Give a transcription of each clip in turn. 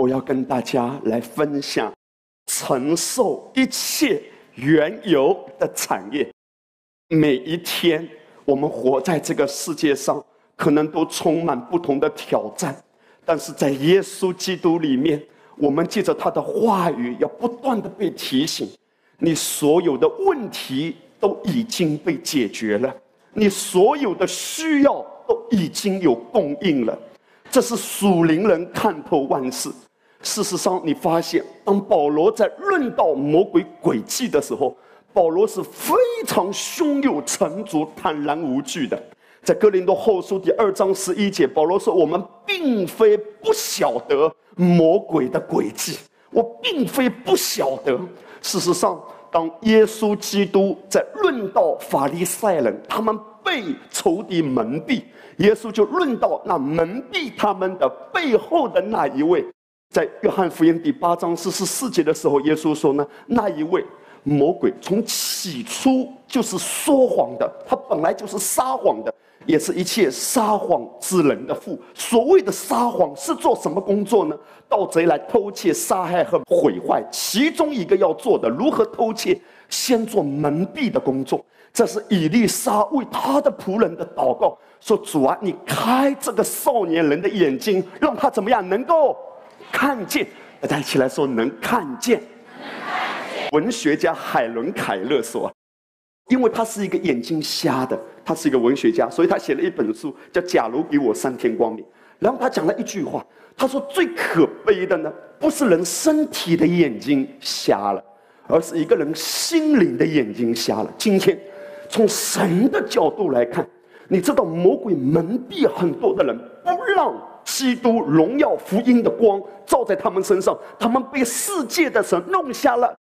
我要跟大家来分享承受一切原油的产业。每一天，我们活在这个世界上，可能都充满不同的挑战，但是在耶稣基督里面，我们借着他的话语，要不断的被提醒：你所有的问题都已经被解决了，你所有的需要都已经有供应了。这是属灵人看透万事。事实上，你发现，当保罗在论到魔鬼诡计的时候，保罗是非常胸有成竹、坦然无惧的。在哥林多后书第二章十一节，保罗说：“我们并非不晓得魔鬼的诡计，我并非不晓得。事实上，当耶稣基督在论到法利赛人，他们被仇敌蒙蔽，耶稣就论到那蒙蔽他们的背后的那一位。在约翰福音第八章四十四节的时候，耶稣说呢，那一位。”魔鬼从起初就是说谎的，他本来就是撒谎的，也是一切撒谎之人的父。所谓的撒谎是做什么工作呢？盗贼来偷窃、杀害和毁坏，其中一个要做的，如何偷窃？先做蒙蔽的工作。这是以利沙为他的仆人的祷告，说：“主啊，你开这个少年人的眼睛，让他怎么样能够看见？”大家一起来说：“能看见。”文学家海伦·凯勒说：“因为他是一个眼睛瞎的，他是一个文学家，所以他写了一本书叫《假如给我三天光明》。然后他讲了一句话，他说：最可悲的呢，不是人身体的眼睛瞎了，而是一个人心灵的眼睛瞎了。今天，从神的角度来看，你知道魔鬼蒙蔽很多的人，不让基督荣耀福音的光照在他们身上，他们被世界的神弄瞎了。”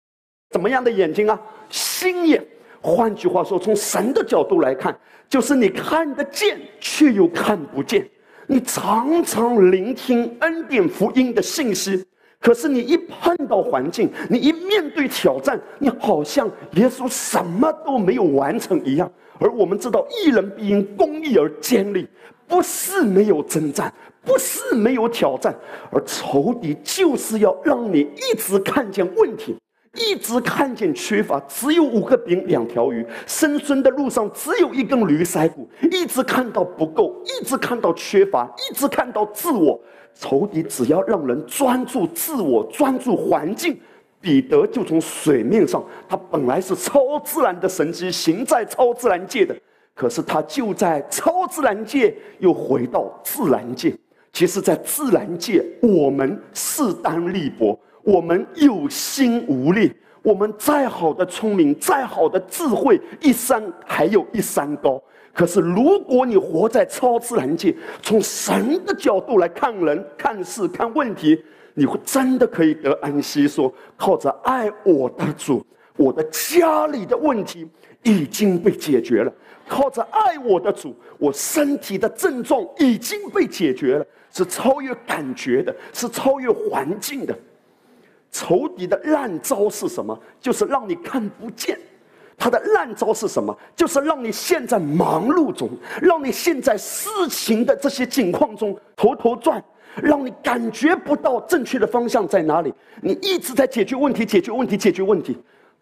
怎么样的眼睛啊？心眼。换句话说，从神的角度来看，就是你看得见，却又看不见。你常常聆听恩典福音的信息，可是你一碰到环境，你一面对挑战，你好像耶稣什么都没有完成一样。而我们知道，一人必因公义而坚立，不是没有征战，不是没有挑战，而仇敌就是要让你一直看见问题。一直看见缺乏，只有五个饼两条鱼，生存的路上只有一根驴腮骨。一直看到不够，一直看到缺乏，一直看到自我。仇敌只要让人专注自我，专注环境，彼得就从水面上，他本来是超自然的神迹，行在超自然界的，可是他就在超自然界又回到自然界。其实，在自然界，我们势单力薄。我们有心无力，我们再好的聪明，再好的智慧，一山还有一山高。可是，如果你活在超自然界，从神的角度来看人、看事、看问题，你会真的可以得安息。说，靠着爱我的主，我的家里的问题已经被解决了；靠着爱我的主，我身体的症状已经被解决了，是超越感觉的，是超越环境的。仇敌的烂招是什么？就是让你看不见。他的烂招是什么？就是让你陷在忙碌中，让你陷在事情的这些境况中头头转，让你感觉不到正确的方向在哪里。你一直在解决问题，解决问题，解决问题。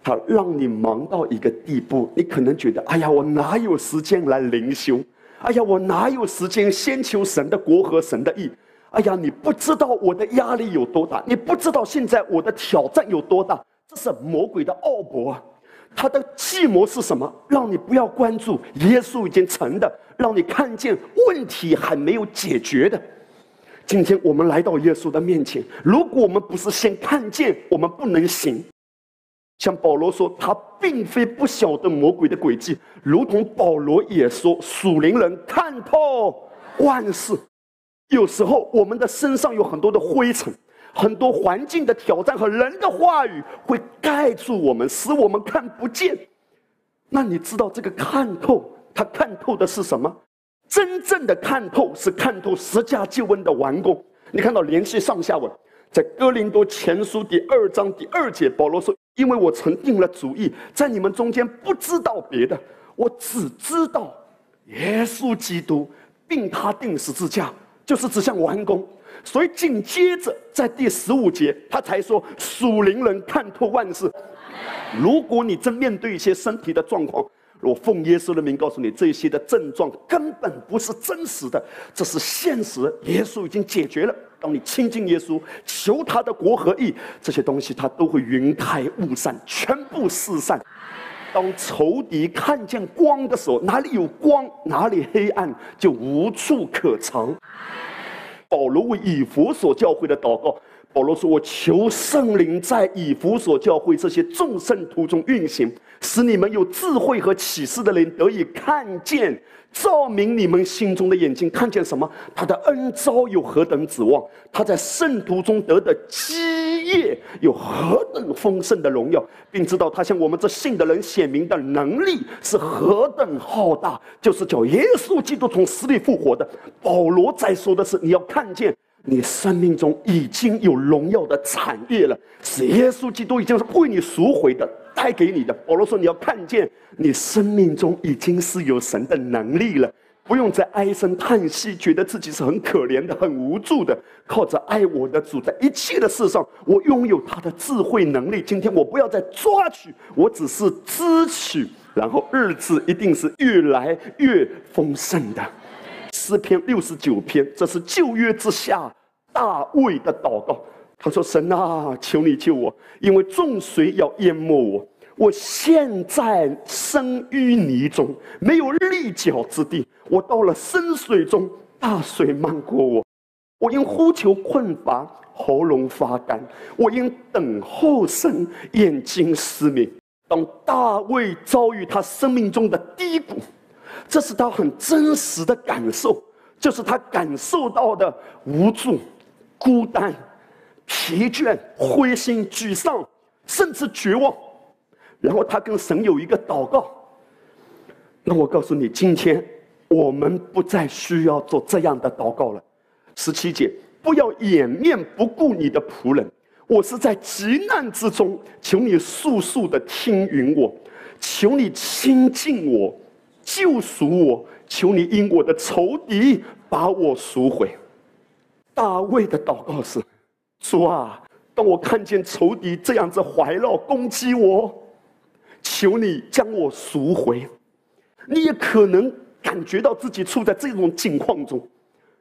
他让你忙到一个地步，你可能觉得：哎呀，我哪有时间来灵修？哎呀，我哪有时间先求神的国和神的意？哎呀，你不知道我的压力有多大，你不知道现在我的挑战有多大，这是魔鬼的奥博啊！他的计谋是什么？让你不要关注耶稣已经成的，让你看见问题还没有解决的。今天我们来到耶稣的面前，如果我们不是先看见，我们不能行。像保罗说，他并非不晓得魔鬼的诡计，如同保罗也说，属灵人看透万事。有时候，我们的身上有很多的灰尘，很多环境的挑战和人的话语会盖住我们，使我们看不见。那你知道这个看透，他看透的是什么？真正的看透是看透十架救恩的完工。你看到联系上下文，在哥林多前书第二章第二节，保罗说：“因为我曾定了主意，在你们中间不知道别的，我只知道耶稣基督，并他定十字架。”就是指向完工，所以紧接着在第十五节，他才说属灵人看透万事。如果你正面对一些身体的状况，我奉耶稣的名告诉你，这些的症状根本不是真实的，这是现实。耶稣已经解决了。当你亲近耶稣，求他的国和义，这些东西他都会云开雾散，全部四散。当仇敌看见光的时候，哪里有光，哪里黑暗就无处可藏。保罗为以弗所教会的祷告。保罗说：“我求圣灵在以弗所教会这些众圣徒中运行，使你们有智慧和启示的人得以看见，照明你们心中的眼睛，看见什么？他的恩招有何等指望？他在圣徒中得的基业有何等丰盛的荣耀，并知道他向我们这信的人显明的能力是何等浩大，就是叫耶稣基督从死里复活的。保罗在说的是，你要看见。”你生命中已经有荣耀的产业了，是耶稣基督已经是为你赎回的，带给你的。保罗说：“你要看见，你生命中已经是有神的能力了，不用再唉声叹气，觉得自己是很可怜的、很无助的。靠着爱我的主，在一切的事上，我拥有他的智慧能力。今天我不要再抓取，我只是支取，然后日子一定是越来越丰盛的。”诗篇六十九篇，这是旧约之下。大卫的祷告，他说：“神啊，求你救我，因为众水要淹没我。我现在生淤泥中，没有立脚之地。我到了深水中，大水漫过我。我因呼求困乏，喉咙发干；我因等候神，眼睛失明。当大卫遭遇他生命中的低谷，这是他很真实的感受，就是他感受到的无助。”孤单、疲倦、灰心、沮丧，甚至绝望。然后他跟神有一个祷告。那我告诉你，今天我们不再需要做这样的祷告了。十七节，不要掩面不顾你的仆人。我是在极难之中，求你速速的听允我，求你亲近我，救赎我，求你因我的仇敌把我赎回。大卫的祷告是：主啊，当我看见仇敌这样子怀绕攻击我，求你将我赎回。你也可能感觉到自己处在这种境况中，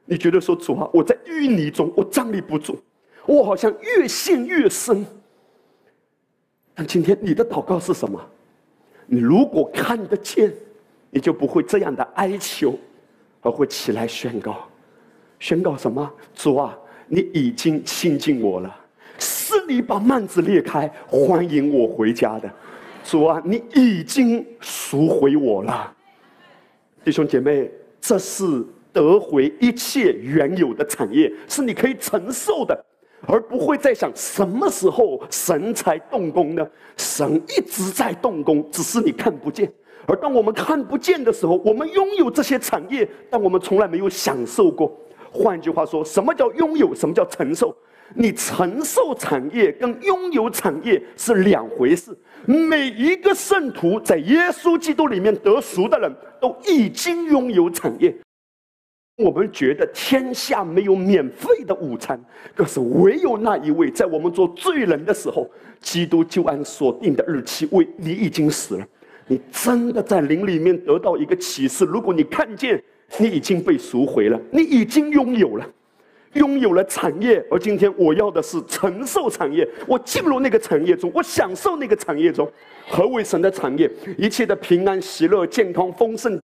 你觉得说主啊，我在淤泥中，我站立不住，我好像越陷越深。但今天你的祷告是什么？你如果看得见，你就不会这样的哀求，而会起来宣告。宣告什么？主啊，你已经亲近我了，是你把幔子裂开，欢迎我回家的。主啊，你已经赎回我了。弟兄姐妹，这是得回一切原有的产业，是你可以承受的，而不会再想什么时候神才动工呢？神一直在动工，只是你看不见。而当我们看不见的时候，我们拥有这些产业，但我们从来没有享受过。换句话说，什么叫拥有？什么叫承受？你承受产业跟拥有产业是两回事。每一个圣徒在耶稣基督里面得赎的人都已经拥有产业。我们觉得天下没有免费的午餐，可是唯有那一位在我们做罪人的时候，基督就按所定的日期为你已经死了。你真的在灵里面得到一个启示。如果你看见。你已经被赎回了，你已经拥有了，拥有了产业。而今天我要的是承受产业，我进入那个产业中，我享受那个产业中。何为神的产业？一切的平安、喜乐、健康、丰盛，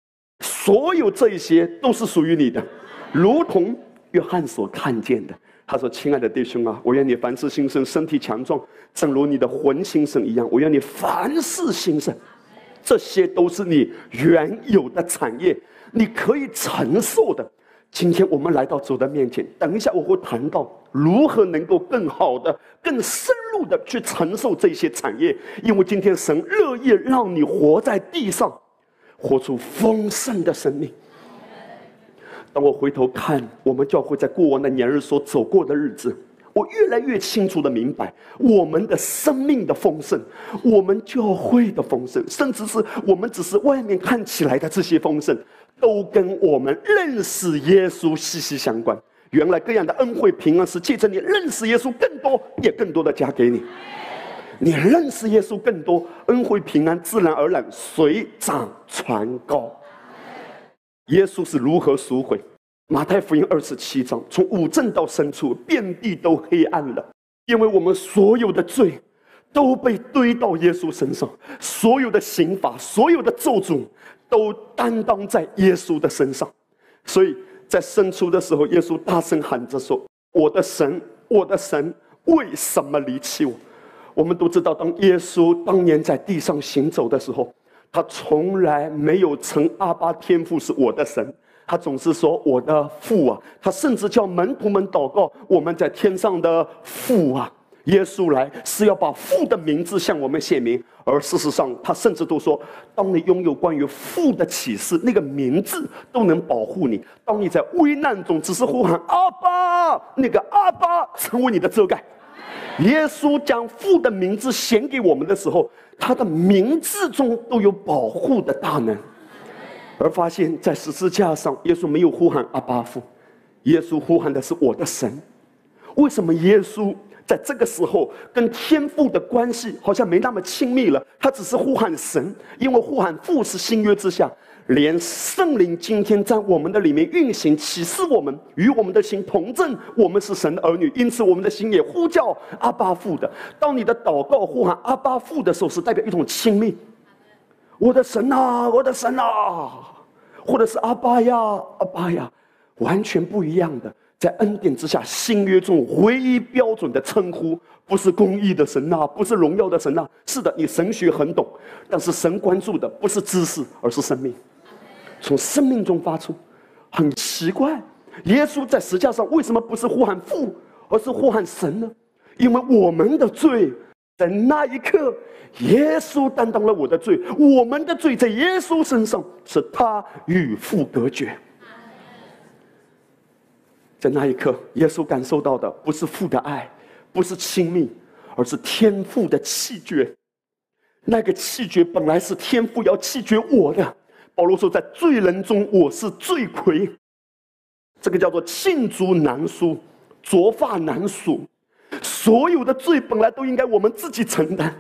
所有这一些都是属于你的。如同约翰所看见的，他说：“亲爱的弟兄啊，我愿你凡事兴盛，身体强壮，正如你的魂兴盛一样。我愿你凡事兴盛，这些都是你原有的产业。”你可以承受的。今天我们来到主的面前，等一下我会谈到如何能够更好的、更深入的去承受这些产业。因为今天神乐意让你活在地上，活出丰盛的生命。当我回头看我们教会在过往的年日所走过的日子，我越来越清楚的明白，我们的生命的丰盛，我们教会的丰盛，甚至是我们只是外面看起来的这些丰盛。都跟我们认识耶稣息息相关。原来各样的恩惠平安是借着你认识耶稣更多，也更多的加给你。你认识耶稣更多，恩惠平安自然而然水涨船高。耶稣是如何赎回？马太福音二十七章，从五正到深处，遍地都黑暗了，因为我们所有的罪都被堆到耶稣身上，所有的刑罚、所有的咒诅都担当在耶稣的身上。所以在深处的时候，耶稣大声喊着说：“我的神，我的神，为什么离弃我？”我们都知道，当耶稣当年在地上行走的时候，他从来没有称阿巴天父是我的神。他总是说我的父啊，他甚至叫门徒们祷告，我们在天上的父啊，耶稣来是要把父的名字向我们显明。而事实上，他甚至都说，当你拥有关于父的启示，那个名字都能保护你。当你在危难中只是呼喊阿巴，那个阿巴成为你的遮盖。耶稣将父的名字显给我们的时候，他的名字中都有保护的大能。而发现，在十字架上，耶稣没有呼喊阿巴父，耶稣呼喊的是我的神。为什么耶稣在这个时候跟天父的关系好像没那么亲密了？他只是呼喊神，因为呼喊父是新约之下，连圣灵今天在我们的里面运行，启示我们与我们的心同证，我们是神的儿女。因此，我们的心也呼叫阿巴父的。当你的祷告呼喊阿巴父的时候，是代表一种亲密。我的神啊，我的神啊，或者是阿巴呀，阿巴呀，完全不一样的。在恩典之下，新约中唯一标准的称呼，不是公义的神呐，不是荣耀的神呐。是的，你神学很懂，但是神关注的不是知识，而是生命，从生命中发出。很奇怪，耶稣在石架上为什么不是呼喊父，而是呼喊神呢？因为我们的罪。在那一刻，耶稣担当了我的罪，我们的罪在耶稣身上，是他与父隔绝。在那一刻，耶稣感受到的不是父的爱，不是亲密，而是天父的气绝。那个气绝本来是天父要气绝我的。保罗说，在罪人中，我是罪魁。这个叫做罄竹难书，濯发难数。所有的罪本来都应该我们自己承担，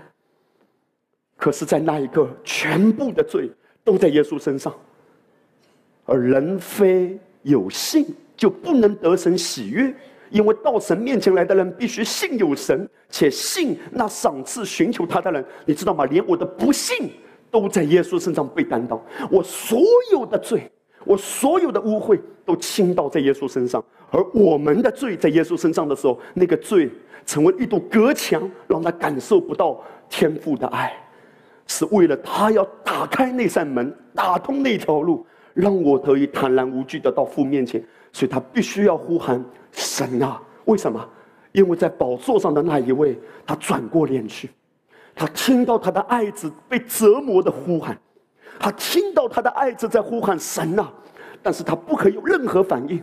可是，在那一刻，全部的罪都在耶稣身上。而人非有信，就不能得神喜悦，因为到神面前来的人，必须信有神，且信那赏赐寻求他的人。你知道吗？连我的不信，都在耶稣身上被担当。我所有的罪，我所有的污秽，都倾倒在耶稣身上。而我们的罪在耶稣身上的时候，那个罪成为一堵隔墙，让他感受不到天父的爱，是为了他要打开那扇门，打通那条路，让我得以坦然无惧的到父面前。所以他必须要呼喊神啊！为什么？因为在宝座上的那一位，他转过脸去，他听到他的爱子被折磨的呼喊，他听到他的爱子在呼喊神啊！但是他不可以有任何反应。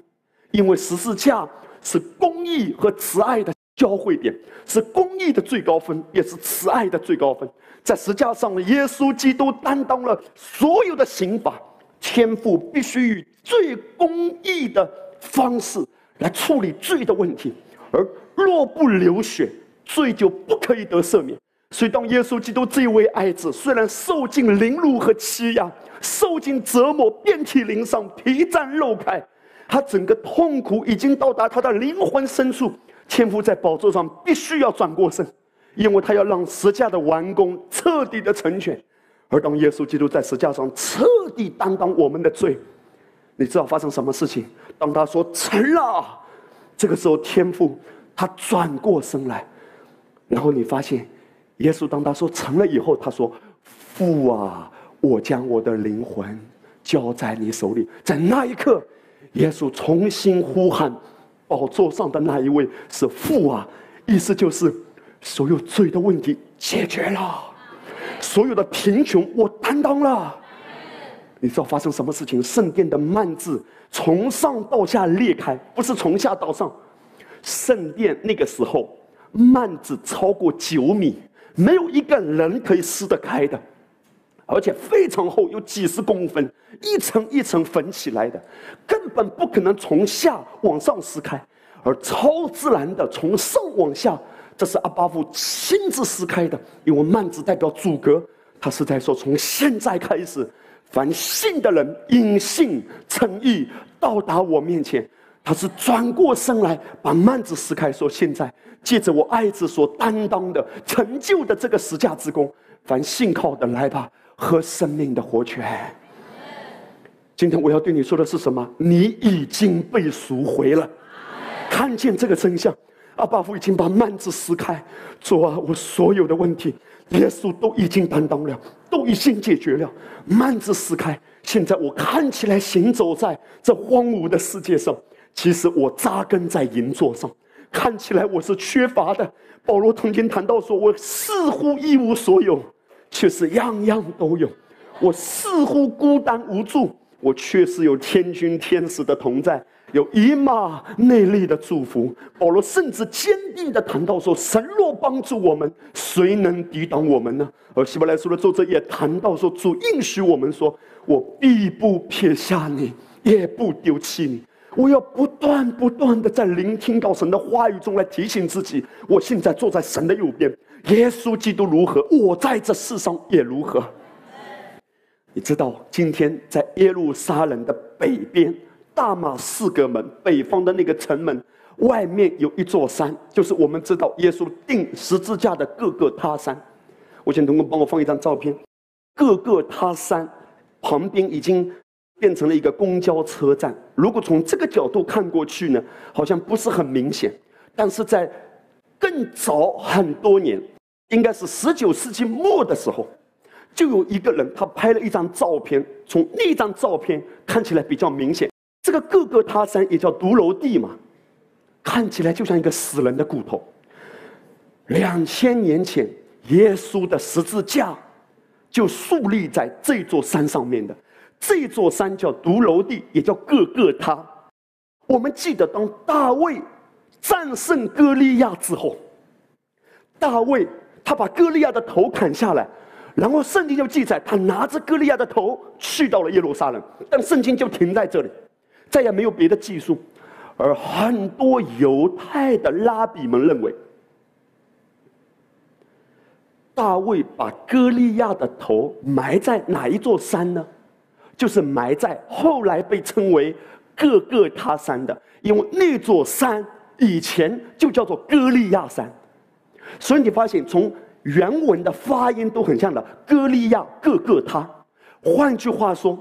因为十字架是公义和慈爱的交汇点，是公义的最高分，也是慈爱的最高分。在十字架上，耶稣基督担当了所有的刑罚，天父必须以最公义的方式来处理罪的问题，而若不流血，罪就不可以得赦免。所以，当耶稣基督这位爱子虽然受尽凌辱和欺压，受尽折磨，遍体鳞伤，皮绽肉开。他整个痛苦已经到达他的灵魂深处，天父在宝座上必须要转过身，因为他要让十架的完工彻底的成全。而当耶稣基督在十架上彻底担当我们的罪，你知道发生什么事情？当他说成了，这个时候天父他转过身来，然后你发现，耶稣当他说成了以后，他说：“父啊，我将我的灵魂交在你手里。”在那一刻。耶稣重新呼喊，宝座上的那一位是父啊，意思就是所有罪的问题解决了，所有的贫穷我担当了。你知道发生什么事情？圣殿的幔子从上到下裂开，不是从下到上。圣殿那个时候幔子超过九米，没有一个人可以撕得开的。而且非常厚，有几十公分，一层一层缝起来的，根本不可能从下往上撕开，而超自然的从上往下，这是阿巴夫亲自撕开的，因为幔子代表阻隔，他是在说从现在开始，凡信的人因信诚意到达我面前，他是转过身来把幔子撕开，说现在借着我爱子所担当的成就的这个十架之功，凡信靠的来吧。和生命的活泉。今天我要对你说的是什么？你已经被赎回了。看见这个真相，阿巴夫已经把幔子撕开。主啊，我所有的问题，耶稣都已经担当了，都已经解决了。幔子撕开，现在我看起来行走在这荒芜的世界上，其实我扎根在银座上，看起来我是缺乏的。保罗曾经谈到说，我似乎一无所有。却是样样都有，我似乎孤单无助，我确实有天君天使的同在，有以马内利的祝福。保罗甚至坚定的谈到说：“神若帮助我们，谁能抵挡我们呢？”而希伯来书的作者也谈到说：“主应许我们说，我必不撇下你，也不丢弃你。我要不断不断的在聆听到神的话语中来提醒自己，我现在坐在神的右边。”耶稣基督如何，我在这世上也如何。你知道，今天在耶路撒冷的北边，大马士革门北方的那个城门外面有一座山，就是我们知道耶稣钉十字架的各个他山。我请同工帮我放一张照片，各个他山旁边已经变成了一个公交车站。如果从这个角度看过去呢，好像不是很明显，但是在。更早很多年，应该是十九世纪末的时候，就有一个人他拍了一张照片，从那张照片看起来比较明显，这个各个他山也叫独楼地嘛，看起来就像一个死人的骨头。两千年前，耶稣的十字架就树立在这座山上面的，这座山叫独楼地，也叫各个他。我们记得当大卫。战胜歌利亚之后，大卫他把歌利亚的头砍下来，然后圣经就记载他拿着歌利亚的头去到了耶路撒冷，但圣经就停在这里，再也没有别的记述。而很多犹太的拉比们认为，大卫把歌利亚的头埋在哪一座山呢？就是埋在后来被称为各个他山的，因为那座山。以前就叫做歌利亚山，所以你发现从原文的发音都很像的，歌利亚各个他。换句话说，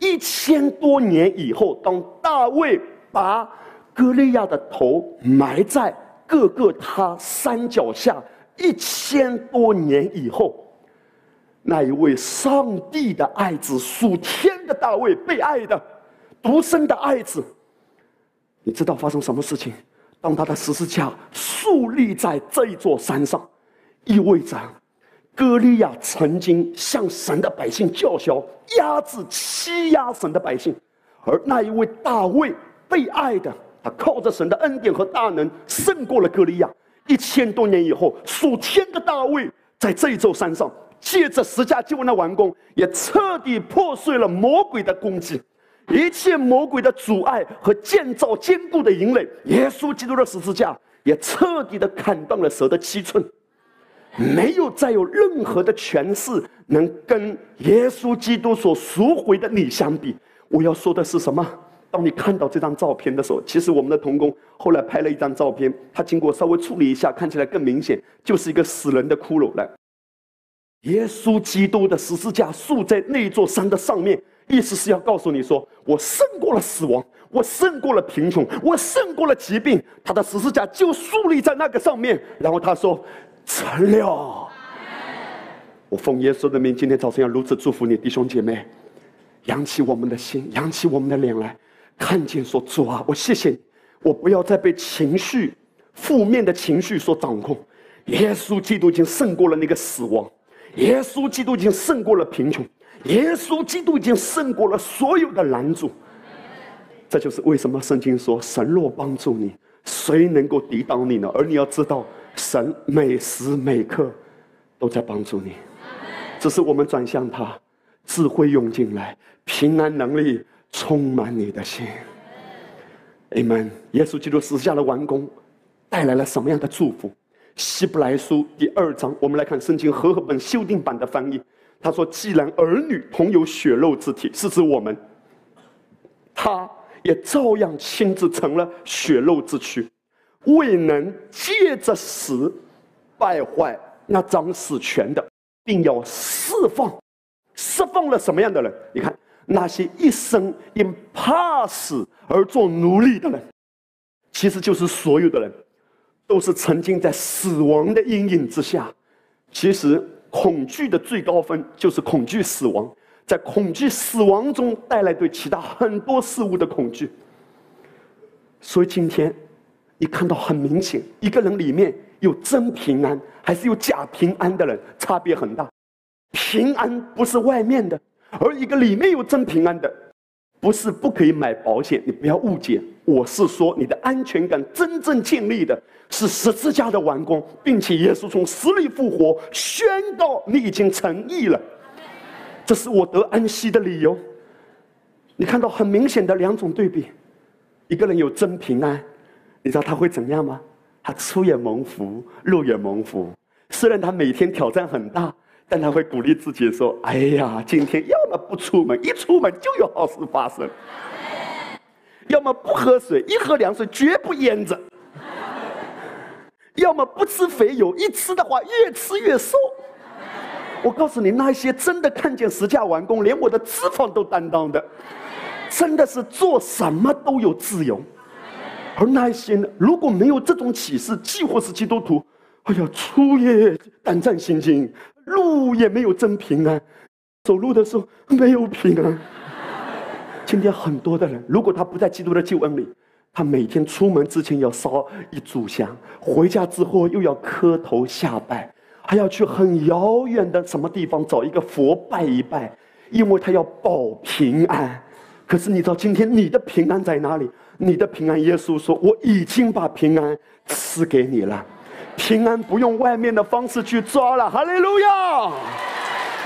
一千多年以后，当大卫把歌利亚的头埋在各个他山脚下，一千多年以后，那一位上帝的爱子属天的大卫，被爱的独生的爱子，你知道发生什么事情？当他的十字架竖立在这一座山上，意味着歌利亚曾经向神的百姓叫嚣，压制欺压神的百姓，而那一位大卫被爱的，他靠着神的恩典和大能胜过了歌利亚。一千多年以后，属天的大卫在这一座山上，借着十架救恩的完工，也彻底破碎了魔鬼的攻击。一切魔鬼的阻碍和建造坚固的营垒，耶稣基督的十字架也彻底的砍断了蛇的七寸，没有再有任何的权势能跟耶稣基督所赎回的你相比。我要说的是什么？当你看到这张照片的时候，其实我们的童工后来拍了一张照片，他经过稍微处理一下，看起来更明显，就是一个死人的骷髅来。耶稣基督的十字架竖在那座山的上面。意思是要告诉你说，我胜过了死亡，我胜过了贫穷，我胜过了疾病。他的十字架就树立在那个上面。然后他说：“成了。”我奉耶稣的名，今天早晨要如此祝福你，弟兄姐妹，扬起我们的心，扬起我们的脸来，看见说主啊，我谢谢你，我不要再被情绪、负面的情绪所掌控。耶稣基督已经胜过了那个死亡，耶稣基督已经胜过了贫穷。耶稣基督已经胜过了所有的拦阻，这就是为什么圣经说：“神若帮助你，谁能够抵挡你呢？”而你要知道，神每时每刻都在帮助你。只是我们转向他，智慧涌进来，平安能力充满你的心。Amen。耶稣基督死下的完工，带来了什么样的祝福？希伯来书第二章，我们来看圣经和合本修订版的翻译。他说：“既然儿女同有血肉之体，是指我们，他也照样亲自成了血肉之躯，未能借着死败坏那掌死权的，并要释放，释放了什么样的人？你看那些一生因怕死而做奴隶的人，其实就是所有的人，都是曾经在死亡的阴影之下，其实。”恐惧的最高分就是恐惧死亡，在恐惧死亡中带来对其他很多事物的恐惧。所以今天，你看到很明显，一个人里面有真平安还是有假平安的人，差别很大。平安不是外面的，而一个里面有真平安的。不是不可以买保险，你不要误解。我是说，你的安全感真正建立的是十字架的完工，并且耶稣从死里复活，宣告你已经成义了。这是我得安息的理由。你看到很明显的两种对比：一个人有真平安，你知道他会怎样吗？他出也蒙福，入也蒙福。虽然他每天挑战很大。但他会鼓励自己说：“哎呀，今天要么不出门，一出门就有好事发生；要么不喝水，一喝凉水绝不淹着；要么不吃肥油，一吃的话越吃越瘦。”我告诉你，那些真的看见十架完工，连我的脂肪都担当的，真的是做什么都有自由；而那些呢，如果没有这种启示，既或是基督徒，哎呀，出也胆战心惊。路也没有真平安，走路的时候没有平安。今天很多的人，如果他不在基督的救恩里，他每天出门之前要烧一炷香，回家之后又要磕头下拜，还要去很遥远的什么地方找一个佛拜一拜，因为他要保平安。可是你知道今天你的平安在哪里？你的平安，耶稣说：“我已经把平安赐给你了。”平安不用外面的方式去抓了，哈利路亚！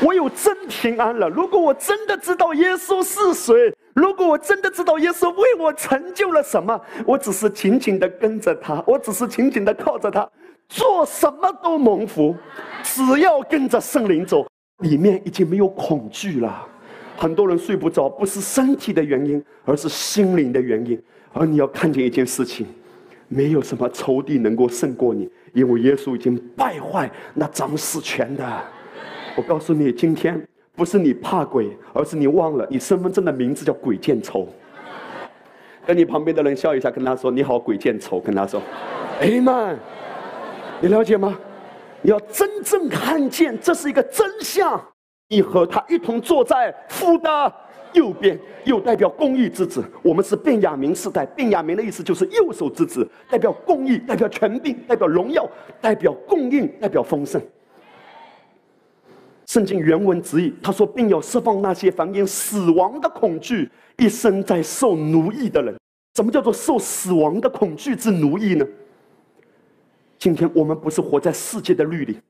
我有真平安了。如果我真的知道耶稣是谁，如果我真的知道耶稣为我成就了什么，我只是紧紧的跟着他，我只是紧紧的靠着他，做什么都蒙福。只要跟着圣灵走，里面已经没有恐惧了。很多人睡不着，不是身体的原因，而是心灵的原因。而你要看见一件事情。没有什么仇敌能够胜过你，因为耶稣已经败坏那掌死权的。我告诉你，今天不是你怕鬼，而是你忘了你身份证的名字叫鬼见愁。跟你旁边的人笑一下，跟他说：“你好，鬼见愁。”跟他说：“ 哎妈，你了解吗？你要真正看见这是一个真相，你和他一同坐在父的。”右边又代表公义之子，我们是便雅明世代。便雅明的意思就是右手之子，代表公义，代表权柄，代表荣耀，代表供应，代表丰盛。圣经原文直译，他说，并要释放那些凡因死亡的恐惧，一生在受奴役的人。什么叫做受死亡的恐惧之奴役呢？今天我们不是活在世界的律里，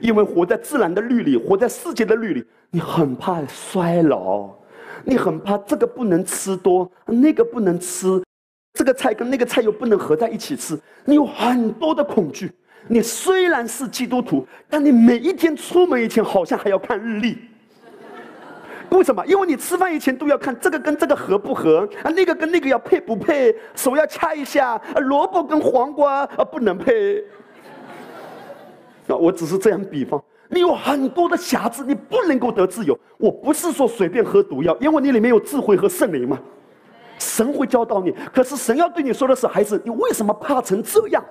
因为活在自然的律里，活在世界的律里，你很怕衰老。你很怕这个不能吃多，那个不能吃，这个菜跟那个菜又不能合在一起吃，你有很多的恐惧。你虽然是基督徒，但你每一天出门以前好像还要看日历。为什么？因为你吃饭以前都要看这个跟这个合不合啊，那个跟那个要配不配，手要掐一下啊，萝卜跟黄瓜啊不能配。啊，我只是这样比方。你有很多的瑕疵，你不能够得自由。我不是说随便喝毒药，因为你里面有智慧和圣灵嘛，神会教导你。可是神要对你说的是，孩子，你为什么怕成这样？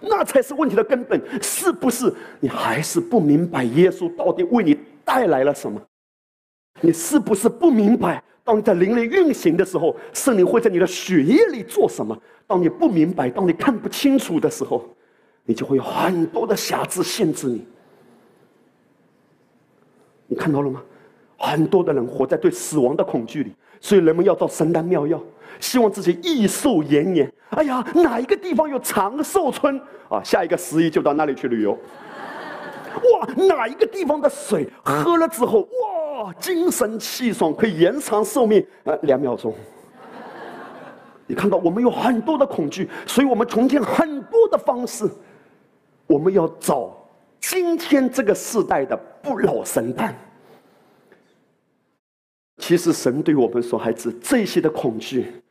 那才是问题的根本，是不是？你还是不明白耶稣到底为你带来了什么？你是不是不明白？当你在灵里运行的时候，圣灵会在你的血液里做什么？当你不明白，当你看不清楚的时候，你就会有很多的瑕疵限制你。你看到了吗？很多的人活在对死亡的恐惧里，所以人们要到神丹妙药，希望自己益寿延年。哎呀，哪一个地方有长寿村啊？下一个十一就到那里去旅游。哇，哪一个地方的水喝了之后，哇，精神气爽，可以延长寿命，呃，两秒钟。你看到我们有很多的恐惧，所以我们重建很多的方式，我们要找今天这个时代的不老神探。其实神对我们说：“孩子，这些的恐惧，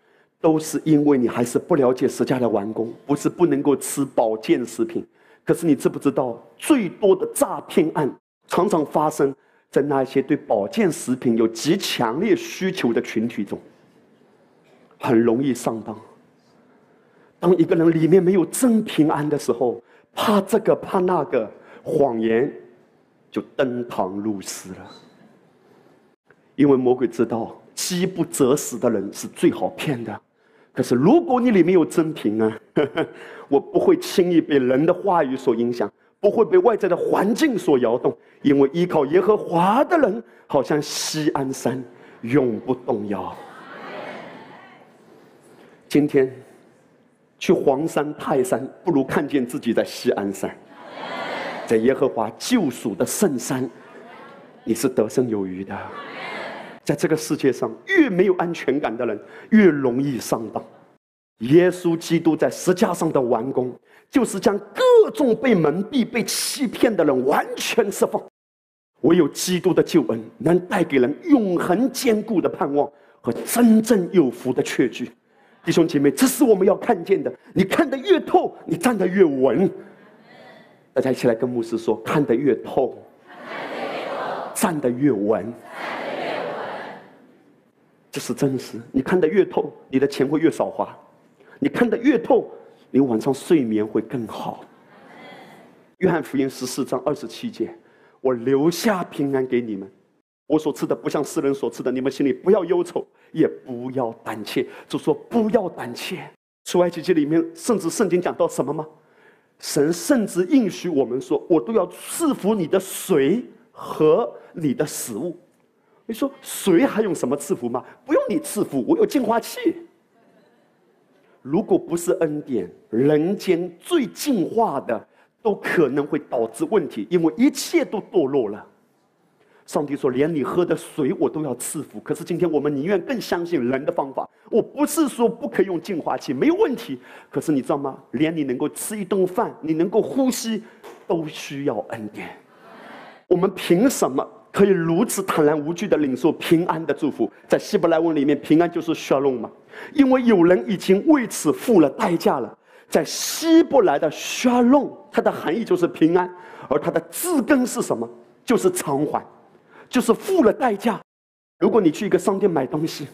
都是因为你还是不了解十家的完工，不是不能够吃保健食品。可是你知不知道，最多的诈骗案常常发生在那些对保健食品有极强烈需求的群体中。”很容易上当。当一个人里面没有真平安的时候，怕这个怕那个，谎言就登堂入室了。因为魔鬼知道饥不择食的人是最好骗的。可是如果你里面有真平安，我不会轻易被人的话语所影响，不会被外在的环境所摇动。因为依靠耶和华的人，好像西安山，永不动摇。今天去黄山、泰山，不如看见自己在西安山，在耶和华救赎的圣山，你是得胜有余的。在这个世界上，越没有安全感的人，越容易上当。耶稣基督在十架上的完工，就是将各种被蒙蔽、被欺骗的人完全释放。唯有基督的救恩，能带给人永恒坚固的盼望和真正有福的确据。弟兄姐妹，这是我们要看见的。你看得越透，你站得越稳。大家一起来跟牧师说：看得越透，站得越稳。这是真实。你看得越透，你的钱会越少花；你看得越透，你晚上睡眠会更好。约翰福音十四章二十七节：我留下平安给你们。我所吃的不像世人所吃的，你们心里不要忧愁，也不要胆怯。就说不要胆怯。出埃及记里面，甚至圣经讲到什么吗？神甚至应许我们说：“我都要赐福你的水和你的食物。”你说水还用什么赐福吗？不用你赐福，我有净化器。如果不是恩典，人间最净化的都可能会导致问题，因为一切都堕落了。上帝说：“连你喝的水，我都要赐福。”可是今天我们宁愿更相信人的方法。我不是说不可以用净化器，没有问题。可是你知道吗？连你能够吃一顿饭，你能够呼吸，都需要恩典。我们凭什么可以如此坦然无惧的领受平安的祝福？在希伯来文里面，平安就是 shalom 嘛，因为有人已经为此付了代价了。在希伯来的 shalom，它的含义就是平安，而它的字根是什么？就是偿还。就是付了代价。如果你去一个商店买东西，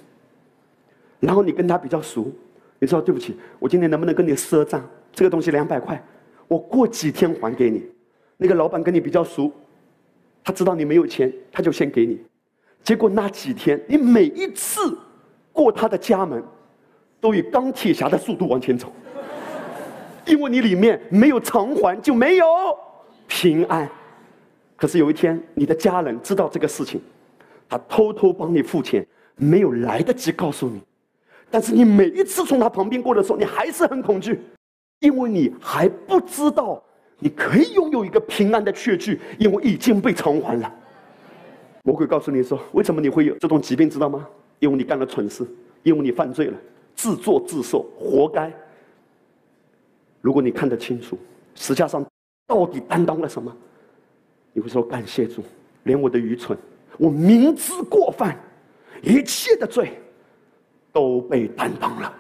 然后你跟他比较熟，你说对不起，我今天能不能跟你赊账？这个东西两百块，我过几天还给你。那个老板跟你比较熟，他知道你没有钱，他就先给你。结果那几天，你每一次过他的家门，都以钢铁侠的速度往前走，因为你里面没有偿还，就没有平安。可是有一天，你的家人知道这个事情，他偷偷帮你付钱，没有来得及告诉你。但是你每一次从他旁边过的时候，你还是很恐惧，因为你还不知道你可以拥有一个平安的确据，因为已经被偿还了。魔鬼告诉你说：“为什么你会有这种疾病？知道吗？因为你干了蠢事，因为你犯罪了，自作自受，活该。”如果你看得清楚，实际上到底担当了什么？你会说感谢主，连我的愚蠢，我明知过犯，一切的罪都被担当了。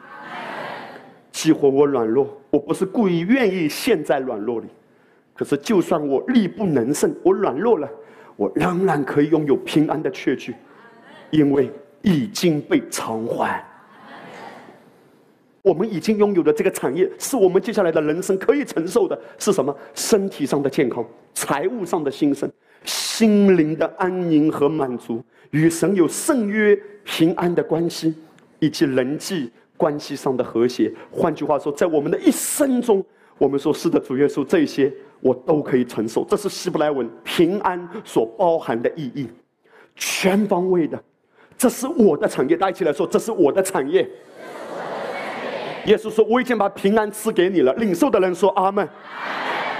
激活我软弱，我不是故意愿意陷在软弱里，可是就算我力不能胜，我软弱了，我仍然可以拥有平安的确据，因为已经被偿还。我们已经拥有的这个产业，是我们接下来的人生可以承受的，是什么？身体上的健康，财务上的兴盛，心灵的安宁和满足，与神有圣约平安的关系，以及人际关系上的和谐。换句话说，在我们的一生中，我们说是的，主耶稣，这些我都可以承受。这是希伯来文平安所包含的意义，全方位的。这是我的产业，大家一起来说，这是我的产业。耶稣说：“我已经把平安赐给你了。”领受的人说：“阿门。”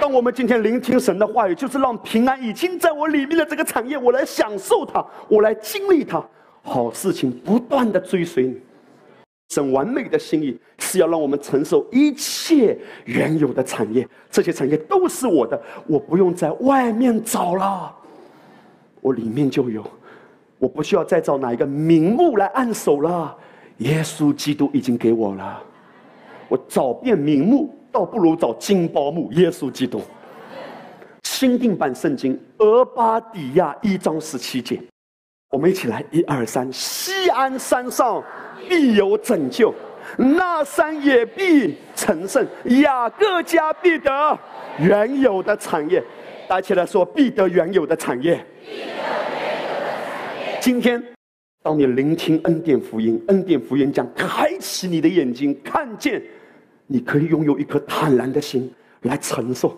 当我们今天聆听神的话语，就是让平安已经在我里面的这个产业，我来享受它，我来经历它，好事情不断的追随你。神完美的心意是要让我们承受一切原有的产业，这些产业都是我的，我不用在外面找了，我里面就有，我不需要再找哪一个名目来按手了，耶稣基督已经给我了，我找遍名目，倒不如找金包木。耶稣基督。新定版圣经俄巴底亚一章十七节，我们一起来，一二三，西安山上。必有拯救，那山也必成圣，雅各家必得原有的产业。大家起来说，必得原有的产业。今天，当你聆听恩典福音，恩典福音将开启你的眼睛，看见你可以拥有一颗坦然的心来承受。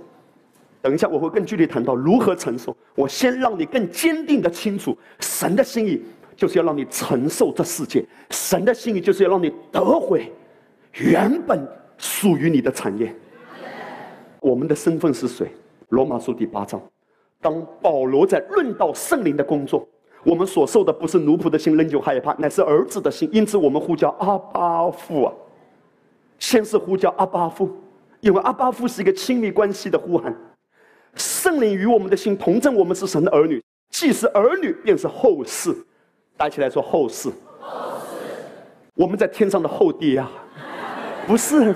等一下，我会更具体谈到如何承受。我先让你更坚定的清楚神的心意。就是要让你承受这世界，神的心意就是要让你得回原本属于你的产业。我们的身份是谁？罗马书第八章，当保罗在论到圣灵的工作，我们所受的不是奴仆的心，仍旧害怕，乃是儿子的心。因此，我们呼叫阿巴父啊！先是呼叫阿巴父，因为阿巴父是一个亲密关系的呼喊。圣灵与我们的心同证，我们是神的儿女，既是儿女，便是后世。大起来说后世，我们在天上的后爹啊，不是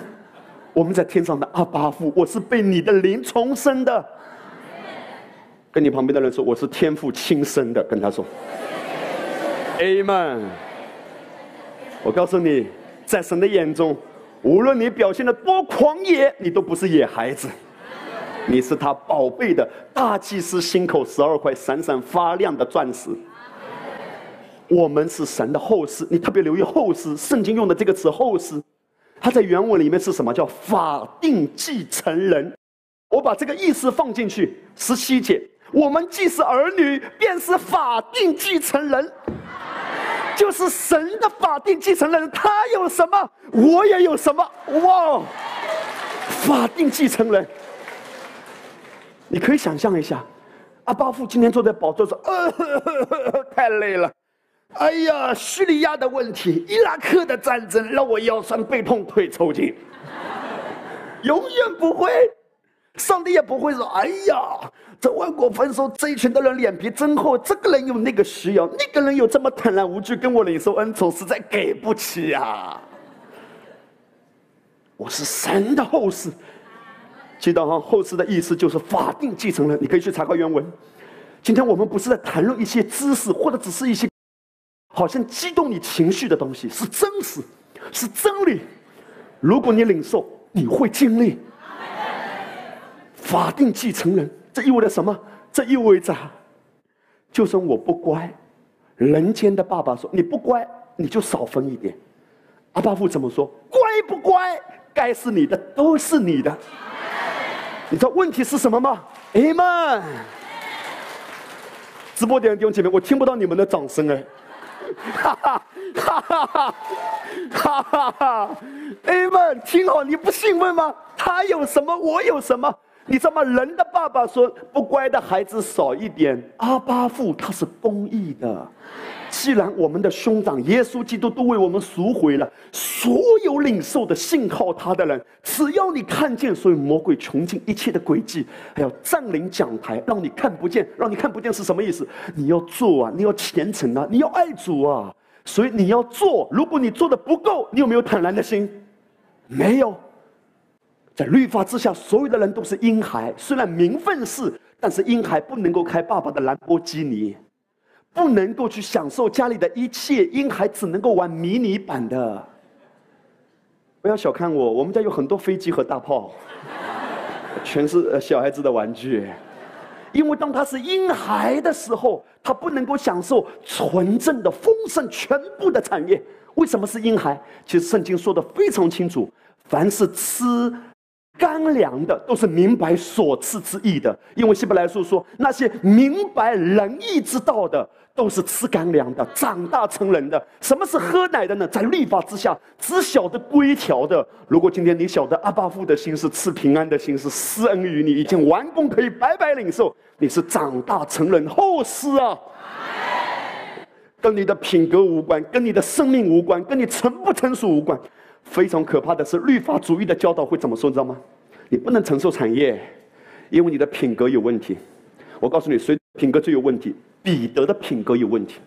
我们在天上的阿巴父，我是被你的灵重生的。跟你旁边的人说，我是天父亲生的，跟他说，Amen。我告诉你，在神的眼中，无论你表现的多狂野，你都不是野孩子，你是他宝贝的大祭司心口十二块闪闪发亮的钻石。我们是神的后世，你特别留意后世，圣经用的这个词“后世”，它在原文里面是什么？叫法定继承人。我把这个意思放进去，十七节，我们既是儿女，便是法定继承人，就是神的法定继承人。他有什么，我也有什么。哇，法定继承人，你可以想象一下，阿巴夫今天坐在宝座上，呃，太累了。哎呀，叙利亚的问题，伊拉克的战争让我腰酸背痛、腿抽筋。永远不会，上帝也不会说：“哎呀，这万国丰收，这一群的人脸皮真厚，这个人有那个需要，那个人有这么坦然无惧跟我领受恩宠，实在给不起呀。”我是神的后世，记得哈，后世的意思就是法定继承人，你可以去查看原文。今天我们不是在谈论一些知识，或者只是一些。好像激动你情绪的东西是真实，是真理。如果你领受，你会经历法定继承人。这意味着什么？这意味着，就算我不乖，人间的爸爸说你不乖，你就少分一点。阿巴父怎么说？乖不乖，该是你的都是你的。你知道问题是什么吗？Amen。直播点弟兄姐妹，我听不到你们的掌声哎。哈哈哈哈哈！哈哈哈！Amen，听好，你不兴奋吗？他有什么，我有什么？你知道吗？人的爸爸说不乖的孩子少一点，阿巴父他是公益的。既然我们的兄长耶稣基督都为我们赎回了，所有领受的信号他的人，只要你看见所有魔鬼穷尽一切的诡计，还要占领讲台，让你看不见，让你看不见是什么意思？你要做啊，你要虔诚啊，你要爱主啊，所以你要做。如果你做的不够，你有没有坦然的心？没有。在律法之下，所有的人都是婴孩，虽然名分是，但是婴孩不能够开爸爸的兰博基尼。不能够去享受家里的一切，婴孩只能够玩迷你版的。不要小看我，我们家有很多飞机和大炮，全是小孩子的玩具。因为当他是婴孩的时候，他不能够享受纯正的丰盛全部的产业。为什么是婴孩？其实圣经说的非常清楚：凡是吃干粮的，都是明白所赐之意的。因为希伯来书说，那些明白仁义之道的。都是吃干粮的，长大成人的。什么是喝奶的呢？在律法之下，只晓得规条的。如果今天你晓得阿巴父的心是赐平安的心，是施恩于你，已经完工，可以白白领受。你是长大成人后世啊，跟你的品格无关，跟你的生命无关，跟你成不成熟无关。非常可怕的是，律法主义的教导会怎么说？你知道吗？你不能承受产业，因为你的品格有问题。我告诉你，谁品格最有问题？彼得的品格有问题。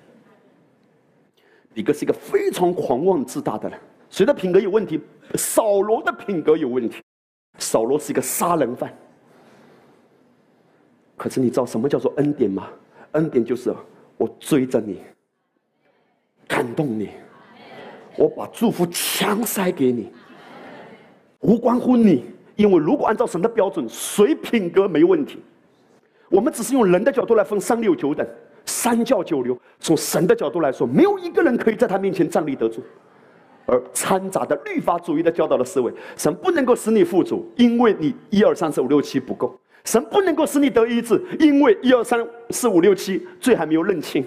彼得是一个非常狂妄自大的人。谁的品格有问题？扫罗的品格有问题。扫罗是一个杀人犯。可是你知道什么叫做恩典吗？恩典就是我追着你，感动你。我把祝福强塞给你，无关乎你，因为如果按照神的标准，谁品格没问题？我们只是用人的角度来分三六九等，三教九流。从神的角度来说，没有一个人可以在他面前站立得住。而掺杂的律法主义的教导的思维，神不能够使你富足，因为你一二三四五六七不够；神不能够使你得医治，因为一二三四五六七罪还没有认清。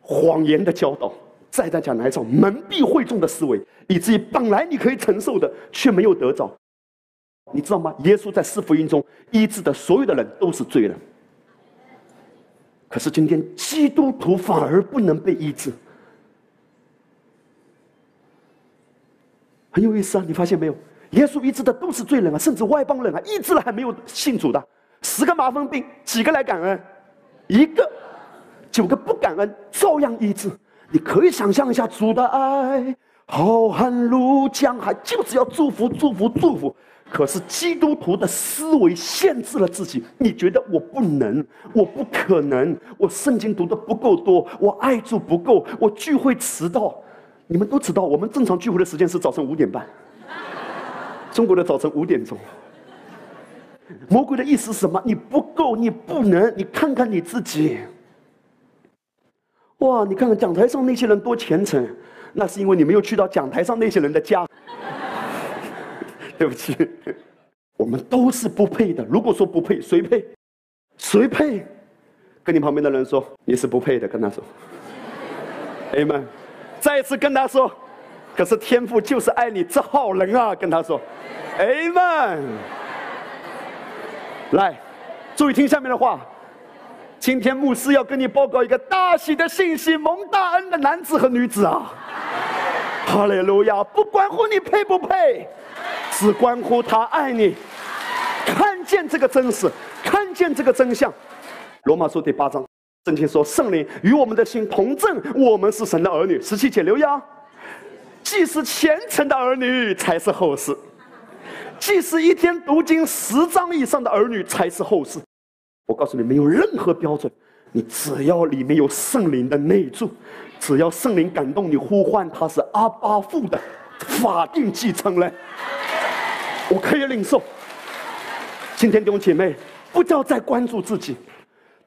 谎言的教导。再在讲来一种蒙蔽会众的思维，以至于本来你可以承受的，却没有得着。你知道吗？耶稣在四福音中医治的所有的人都是罪人，可是今天基督徒反而不能被医治，很有意思啊！你发现没有？耶稣医治的都是罪人啊，甚至外邦人啊，医治了还没有信主的，十个麻风病，几个来感恩？一个，九个不感恩，照样医治。你可以想象一下主的爱，浩瀚如江海，就是要祝福、祝福、祝福。可是基督徒的思维限制了自己，你觉得我不能，我不可能，我圣经读的不够多，我爱主不够，我聚会迟到。你们都知道，我们正常聚会的时间是早晨五点半，中国的早晨五点钟。魔鬼的意思是什么？你不够，你不能，你看看你自己。哇！你看看讲台上那些人多虔诚，那是因为你没有去到讲台上那些人的家。对不起，我们都是不配的。如果说不配，谁配？谁配？跟你旁边的人说你是不配的，跟他说。Amen。再一次跟他说，可是天父就是爱你这好人啊，跟他说。Amen。来，注意听下面的话。今天牧师要跟你报告一个大喜的信息：蒙大恩的男子和女子啊！哈利路亚！不关乎你配不配，只关乎他爱你。看见这个真实，看见这个真相。罗马书第八章，圣经说：“圣灵与我们的心同证，我们是神的儿女。”十七节留呀。既是虔诚的儿女，才是后世；既是一天读经十章以上的儿女，才是后世。我告诉你，没有任何标准，你只要里面有圣灵的内住，只要圣灵感动你呼唤他是阿巴父的法定继承人，我可以领受。今天弟兄姐妹，不要再关注自己，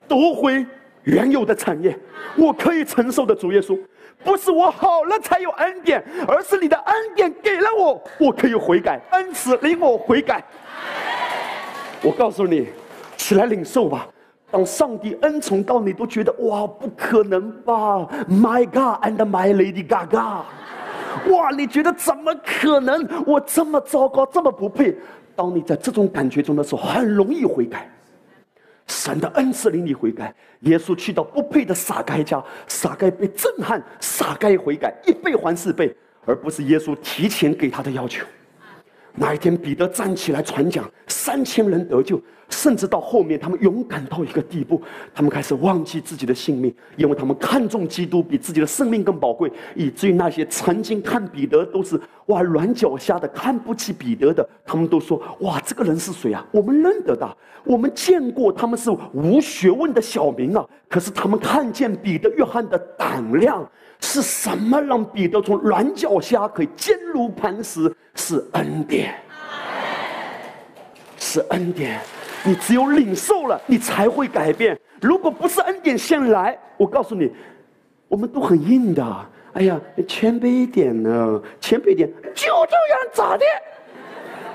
夺回原有的产业。我可以承受的主耶稣，不是我好了才有恩典，而是你的恩典给了我，我可以悔改，恩慈令我悔改。我告诉你。起来领受吧！当上帝恩宠到你，都觉得哇，不可能吧？My God and my Lady Gaga，哇，你觉得怎么可能？我这么糟糕，这么不配。当你在这种感觉中的时候，很容易悔改。神的恩赐令你悔改。耶稣去到不配的撒该家，撒该被震撼，撒该悔改，一倍还四倍，而不是耶稣提前给他的要求。那一天，彼得站起来传讲，三千人得救。甚至到后面，他们勇敢到一个地步，他们开始忘记自己的性命，因为他们看重基督比自己的生命更宝贵。以至于那些曾经看彼得都是哇软脚虾的、看不起彼得的，他们都说：哇，这个人是谁啊？我们认得的，我们见过，他们是无学问的小民啊。可是他们看见彼得、约翰的胆量，是什么让彼得从软脚虾可以坚如磐石？是恩典，是恩典。你只有领受了，你才会改变。如果不是恩典先来，我告诉你，我们都很硬的。哎呀，谦卑一点呢，谦卑一点，就这样咋的？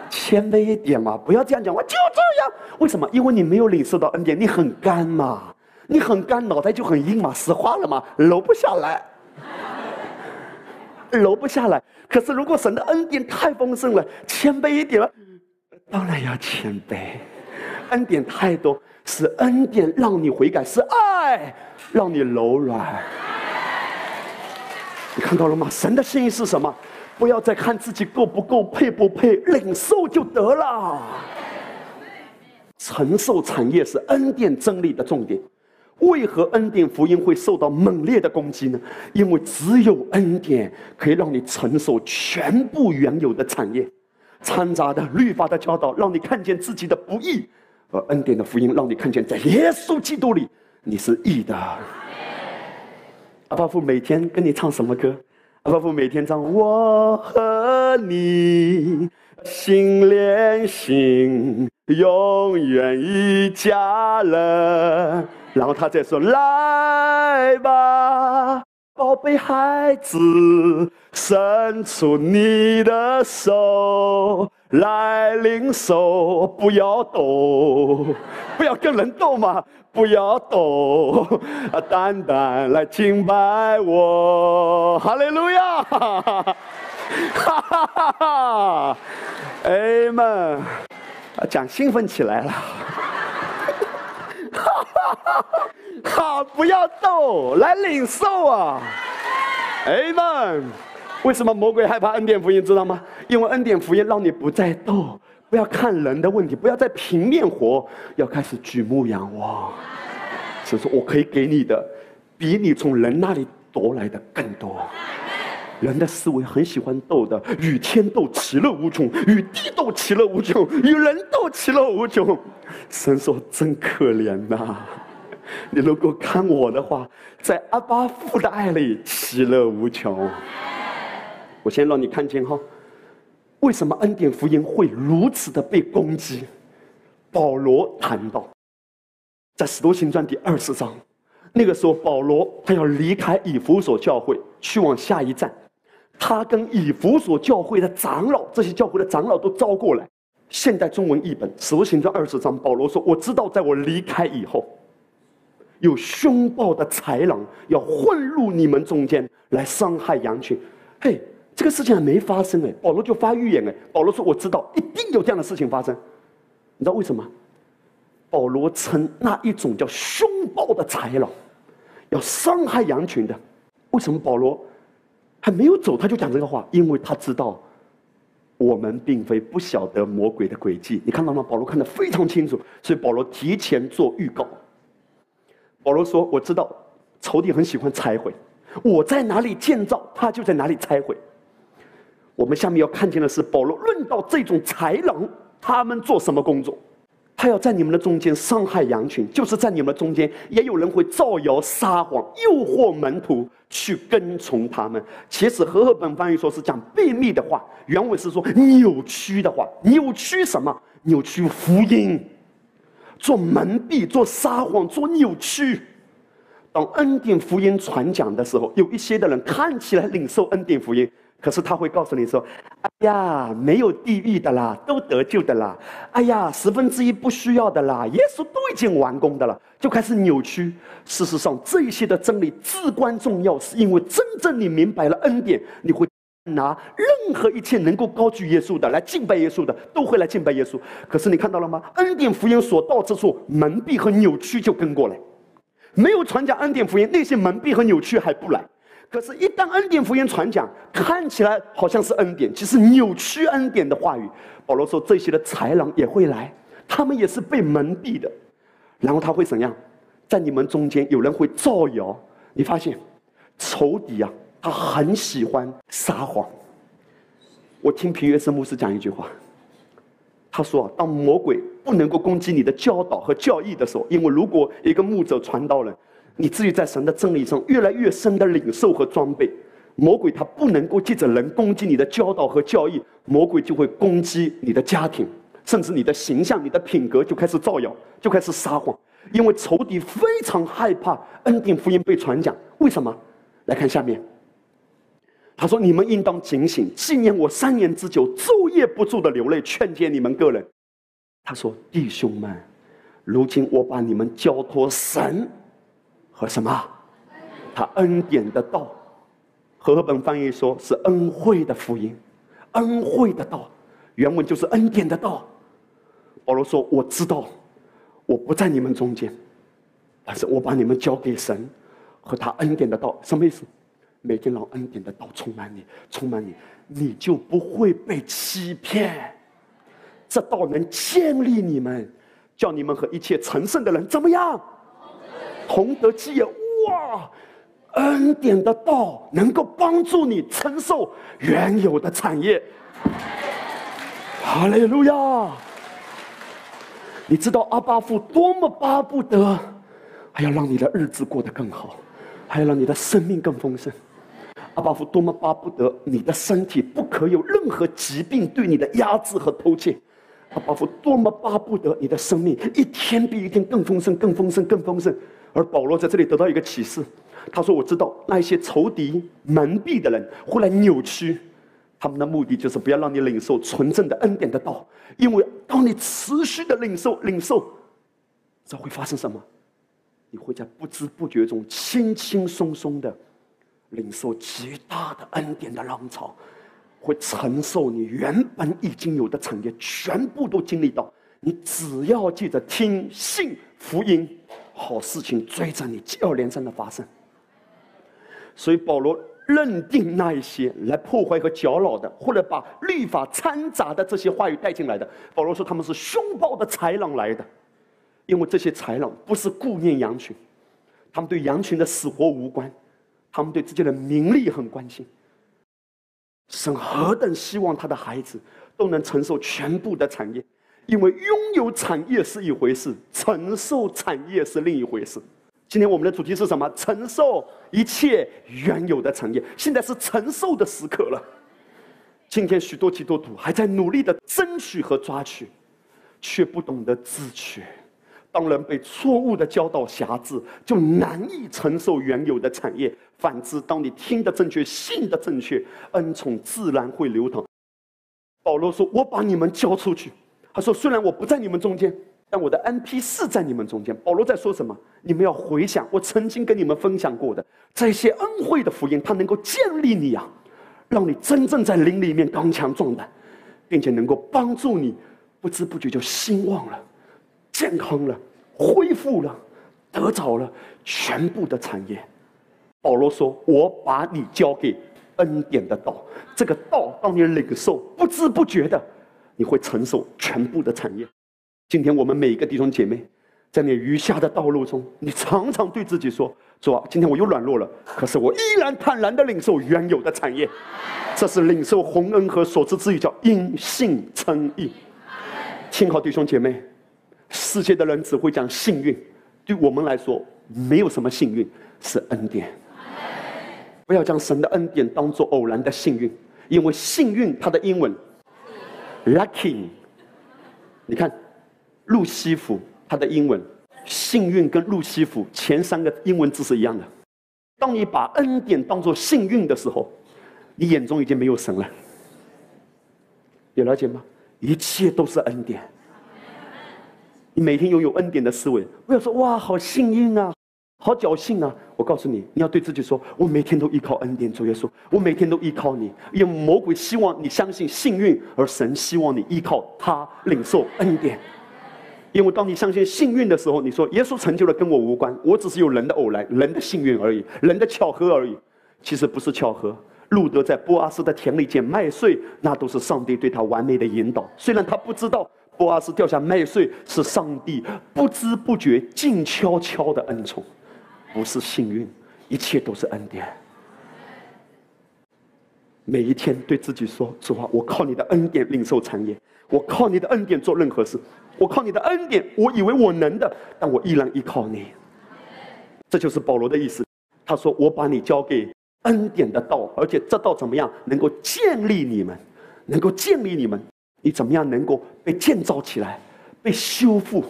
谦卑一点嘛，不要这样讲话，就这样。为什么？因为你没有领受到恩典，你很干嘛。你很干，脑袋就很硬嘛，石化了嘛，揉不下来，揉不下来。可是如果神的恩典太丰盛了，谦卑一点了，当然要谦卑。恩典太多，是恩典让你悔改，是爱 让你柔软。你看到了吗？神的心意是什么？不要再看自己够不够，配不配，领受就得了。承受产业是恩典真理的重点。为何恩典福音会受到猛烈的攻击呢？因为只有恩典可以让你承受全部原有的产业，掺杂的律法的教导，让你看见自己的不义；而恩典的福音让你看见，在耶稣基督里你是义的。阿巴父每天跟你唱什么歌？阿巴父每天唱我和你心连心。永远一家人，然后他再说：“来吧，宝贝孩子，伸出你的手来领受，不要抖，不要跟人斗嘛，不要抖，啊，单单来敬拜我，哈利路亚，哈哈哈哈，哎们。”讲兴奋起来了，哈哈哈哈好不要斗，来领受啊！Amen。为什么魔鬼害怕恩典福音？知道吗？因为恩典福音让你不再斗，不要看人的问题，不要再平面活，要开始举目仰望。所以说我可以给你的，比你从人那里夺来的更多。人的思维很喜欢斗的，与天斗，其乐无穷；与地斗，其乐无穷；与人斗，其乐无穷。神说：“真可怜呐！你如果看我的话，在阿巴父的爱里，其乐无穷。”我先让你看见哈，为什么恩典福音会如此的被攻击？保罗谈到，在使徒行传第二十章，那个时候保罗他要离开以弗所教会，去往下一站。他跟以弗所教会的长老，这些教会的长老都招过来。现代中文译本《使徒行传》二十章，保罗说：“我知道，在我离开以后，有凶暴的豺狼要混入你们中间，来伤害羊群。”嘿，这个事情还没发生哎，保罗就发预言哎。保罗说：“我知道，一定有这样的事情发生。”你知道为什么？保罗称那一种叫凶暴的豺狼，要伤害羊群的。为什么保罗？还没有走，他就讲这个话，因为他知道我们并非不晓得魔鬼的诡计。你看到吗？保罗看得非常清楚，所以保罗提前做预告。保罗说：“我知道仇敌很喜欢拆毁，我在哪里建造，他就在哪里拆毁。”我们下面要看见的是保罗论到这种豺狼，他们做什么工作？他要在你们的中间伤害羊群，就是在你们中间也有人会造谣撒谎，诱惑门徒去跟从他们。其实和合本翻译说是讲秘密的话，原文是说扭曲的话，扭曲什么？扭曲福音，做蒙蔽，做撒谎，做扭曲。当恩典福音传讲的时候，有一些的人看起来领受恩典福音。可是他会告诉你说：“哎呀，没有地狱的啦，都得救的啦。哎呀，十分之一不需要的啦，耶稣都已经完工的了。”就开始扭曲。事实上，这些的真理至关重要，是因为真正你明白了恩典，你会拿任何一切能够高举耶稣的来敬拜耶稣的，都会来敬拜耶稣。可是你看到了吗？恩典福音所到之处，蒙蔽和扭曲就跟过来。没有传讲恩典福音，那些蒙蔽和扭曲还不来。可是，一旦恩典福音传讲，看起来好像是恩典，其实扭曲恩典的话语。保罗说，这些的豺狼也会来，他们也是被蒙蔽的。然后他会怎样？在你们中间，有人会造谣。你发现，仇敌啊，他很喜欢撒谎。我听平约生牧师讲一句话，他说：当魔鬼不能够攻击你的教导和教义的时候，因为如果一个牧者传道人。你至于在神的真理上越来越深的领受和装备，魔鬼他不能够借着人攻击你的教导和教义，魔鬼就会攻击你的家庭，甚至你的形象、你的品格就开始造谣，就开始撒谎。因为仇敌非常害怕恩典福音被传讲，为什么？来看下面，他说：“你们应当警醒，纪念我三年之久，昼夜不住的流泪，劝诫你们个人。”他说：“弟兄们，如今我把你们交托神。”和什么？他恩典的道。和本翻译说是恩惠的福音，恩惠的道，原文就是恩典的道。保罗说：“我知道，我不在你们中间，但是我把你们交给神和他恩典的道。什么意思？每天让恩典的道充满你，充满你，你就不会被欺骗。这道能建立你们，叫你们和一切成圣的人怎么样？同德基业。哇！”恩典的道能够帮助你承受原有的产业。哈利路亚！你知道阿巴父多么巴不得，还要让你的日子过得更好，还要让你的生命更丰盛。阿巴父多么巴不得你的身体不可有任何疾病对你的压制和偷窃。阿巴父多么巴不得你的生命一天比一天更丰盛、更丰盛、更丰盛。而保罗在这里得到一个启示。他说：“我知道那些仇敌蒙蔽的人会来扭曲，他们的目的就是不要让你领受纯正的恩典的道。因为当你持续的领受、领受，这会发生什么？你会在不知不觉中轻轻松松的领受极大的恩典的浪潮，会承受你原本已经有的产业，全部都经历到。你只要记着听信福音，好事情追着你接二连三的发生。”所以保罗认定那一些来破坏和搅扰的，或者把律法掺杂的这些话语带进来的，保罗说他们是凶暴的豺狼来的，因为这些豺狼不是顾念羊群，他们对羊群的死活无关，他们对自己的名利很关心。神何等希望他的孩子都能承受全部的产业，因为拥有产业是一回事，承受产业是另一回事。今天我们的主题是什么？承受一切原有的产业。现在是承受的时刻了。今天许多基督徒还在努力的争取和抓取，却不懂得自取。当人被错误的教导辖制，就难以承受原有的产业。反之，当你听的正确、信的正确，恩宠自然会流淌。保罗说：“我把你们交出去。”他说：“虽然我不在你们中间。”但我的 N P 是在你们中间。保罗在说什么？你们要回想我曾经跟你们分享过的这些恩惠的福音，它能够建立你啊，让你真正在灵里面刚强壮胆，并且能够帮助你不知不觉就兴旺了、健康了、恢复了、得着了全部的产业。保罗说：“我把你交给恩典的道，这个道当你领受，不知不觉的，你会承受全部的产业。”今天我们每一个弟兄姐妹，在你余下的道路中，你常常对自己说：“主啊，今天我又软弱了，可是我依然坦然的领受原有的产业。”这是领受洪恩和所赐之语，叫因信称义。听好，弟兄姐妹，世界的人只会讲幸运，对我们来说，没有什么幸运，是恩典。不要将神的恩典当作偶然的幸运，因为幸运它的英文 lucky，你看。路西弗，它的英文“幸运”跟路西弗前三个英文字是一样的。当你把恩典当作幸运的时候，你眼中已经没有神了。有了解吗？一切都是恩典。你每天拥有恩典的思维，不要说“哇，好幸运啊，好侥幸啊”。我告诉你，你要对自己说：“我每天都依靠恩典，主耶稣，我每天都依靠你。”因为魔鬼希望你相信幸运，而神希望你依靠他领受恩典。因为当你相信幸运的时候，你说耶稣成就了跟我无关，我只是有人的偶然、人的幸运而已，人的巧合而已。其实不是巧合。路德在波阿斯的田里捡麦穗，那都是上帝对他完美的引导。虽然他不知道波阿斯掉下麦穗是上帝不知不觉、静悄悄的恩宠，不是幸运，一切都是恩典。每一天对自己说：主啊，我靠你的恩典领受产业，我靠你的恩典做任何事。我靠你的恩典，我以为我能的，但我依然依靠你。这就是保罗的意思。他说：“我把你交给恩典的道，而且这道怎么样能够建立你们，能够建立你们？你怎么样能够被建造起来，被修复，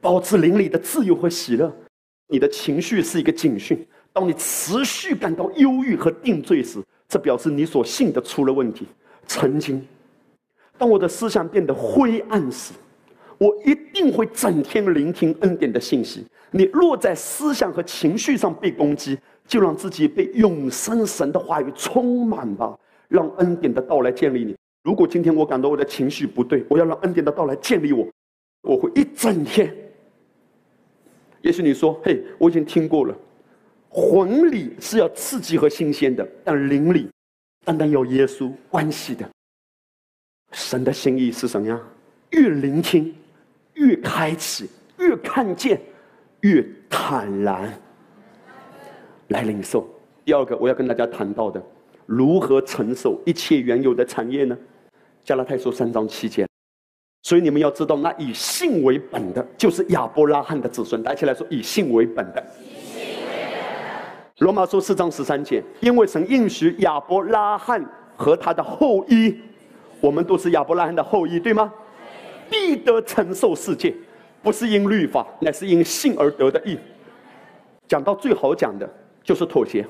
保持灵里的自由和喜乐？你的情绪是一个警讯。当你持续感到忧郁和定罪时，这表示你所信的出了问题。曾经，当我的思想变得灰暗时。”我一定会整天聆听恩典的信息。你若在思想和情绪上被攻击，就让自己被永生神的话语充满吧，让恩典的到来建立你。如果今天我感到我的情绪不对，我要让恩典的到来建立我，我会一整天。也许你说：“嘿，我已经听过了，魂里是要刺激和新鲜的，但灵里单单有耶稣关系的。神的心意是什么样？越聆听，越开启，越看见，越坦然来领受。第二个，我要跟大家谈到的，如何承受一切原有的产业呢？加拉太书三章七节。所以你们要知道，那以信为本的，就是亚伯拉罕的子孙。大家起来说，以信为本的。罗马书四章十三节，因为神应许亚伯拉罕和他的后裔，我们都是亚伯拉罕的后裔，对吗？必得承受世界，不是因律法，乃是因信而得的义。讲到最好讲的，就是妥协，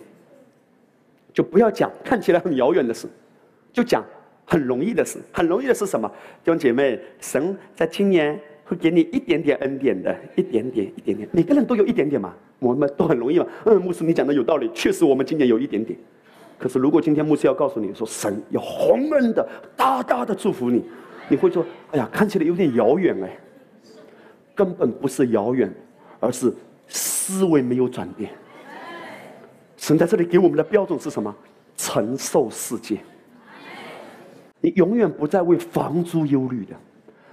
就不要讲看起来很遥远的事，就讲。很容易的事，很容易的是什么？弟兄姐妹，神在今年会给你一点点恩典的，一点点，一点点。每个人都有一点点嘛，我们都很容易嘛。嗯，牧师，你讲的有道理，确实我们今年有一点点。可是如果今天牧师要告诉你说，神要宏恩的、大大的祝福你，你会说：哎呀，看起来有点遥远哎。根本不是遥远，而是思维没有转变。神在这里给我们的标准是什么？承受世界。你永远不再为房租忧虑的，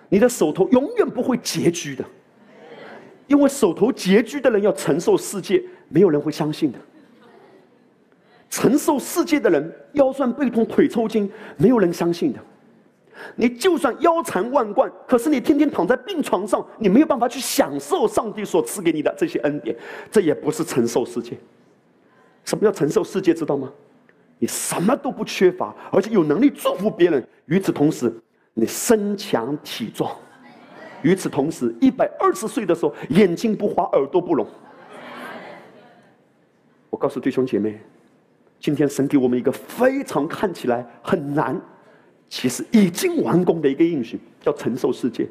你的手头永远不会拮据的，因为手头拮据的人要承受世界，没有人会相信的。承受世界的人腰酸背痛腿抽筋，没有人相信的。你就算腰缠万贯，可是你天天躺在病床上，你没有办法去享受上帝所赐给你的这些恩典，这也不是承受世界。什么叫承受世界？知道吗？你什么都不缺乏，而且有能力祝福别人。与此同时，你身强体壮；与此同时，一百二十岁的时候，眼睛不花，耳朵不聋。我告诉弟兄姐妹，今天神给我们一个非常看起来很难，其实已经完工的一个应许，叫承受世界。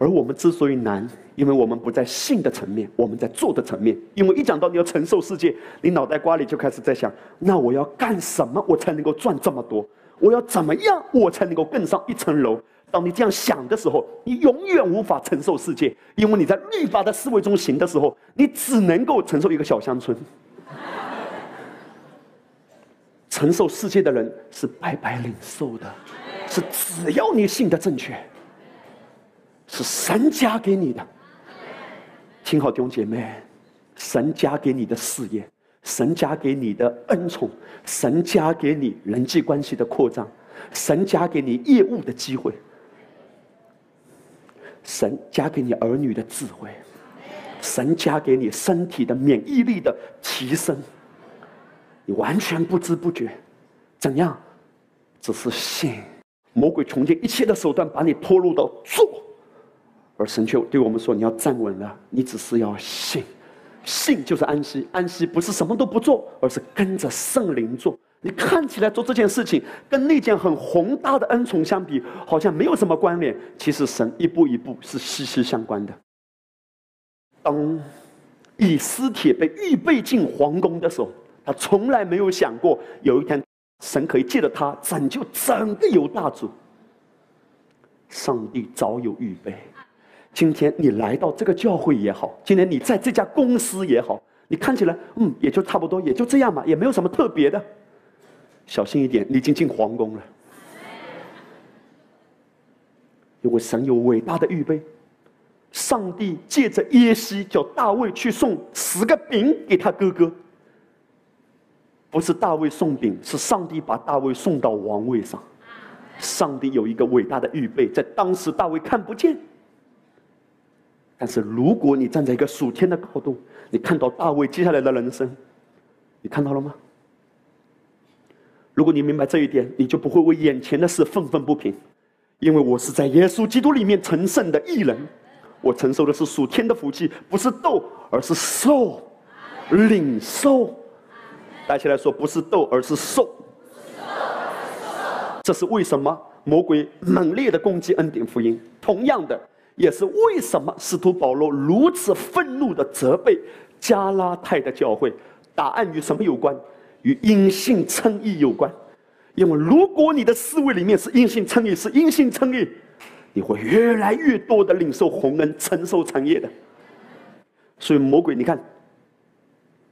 而我们之所以难，因为我们不在信的层面，我们在做的层面。因为一讲到你要承受世界，你脑袋瓜里就开始在想：那我要干什么，我才能够赚这么多？我要怎么样，我才能够更上一层楼？当你这样想的时候，你永远无法承受世界，因为你在律法的思维中行的时候，你只能够承受一个小乡村。承受世界的人是白白领受的，是只要你信的正确。是神加给你的，听好弟兄姐妹，神加给你的事业，神加给你的恩宠，神加给你人际关系的扩张，神加给你业务的机会，神加给你儿女的智慧，神加给你身体的免疫力的提升，你完全不知不觉，怎样？只是信，魔鬼穷尽一切的手段把你拖入到做。而神却对我们说：“你要站稳了，你只是要信，信就是安息。安息不是什么都不做，而是跟着圣灵做。你看起来做这件事情，跟那件很宏大的恩宠相比，好像没有什么关联。其实神一步一步是息息相关的。当以斯帖被预备进皇宫的时候，他从来没有想过有一天神可以借着他拯救整个犹大族。上帝早有预备。”今天你来到这个教会也好，今天你在这家公司也好，你看起来嗯，也就差不多，也就这样嘛，也没有什么特别的。小心一点，你已经进皇宫了，因为神有伟大的预备。上帝借着耶西叫大卫去送十个饼给他哥哥，不是大卫送饼，是上帝把大卫送到王位上。上帝有一个伟大的预备，在当时大卫看不见。但是，如果你站在一个属天的高度，你看到大卫接下来的人生，你看到了吗？如果你明白这一点，你就不会为眼前的事愤愤不平，因为我是在耶稣基督里面成圣的艺人，我承受的是属天的福气，不是斗，而是受，领受。大家来说，不是斗，而是受。这是为什么？魔鬼猛烈的攻击恩典福音，同样的。也是为什么使徒保罗如此愤怒的责备加拉太的教会。答案与什么有关？与因信称义有关。因为如果你的思维里面是因信称义，是因信称义，你会越来越多的领受洪恩，承受产业的。所以魔鬼，你看，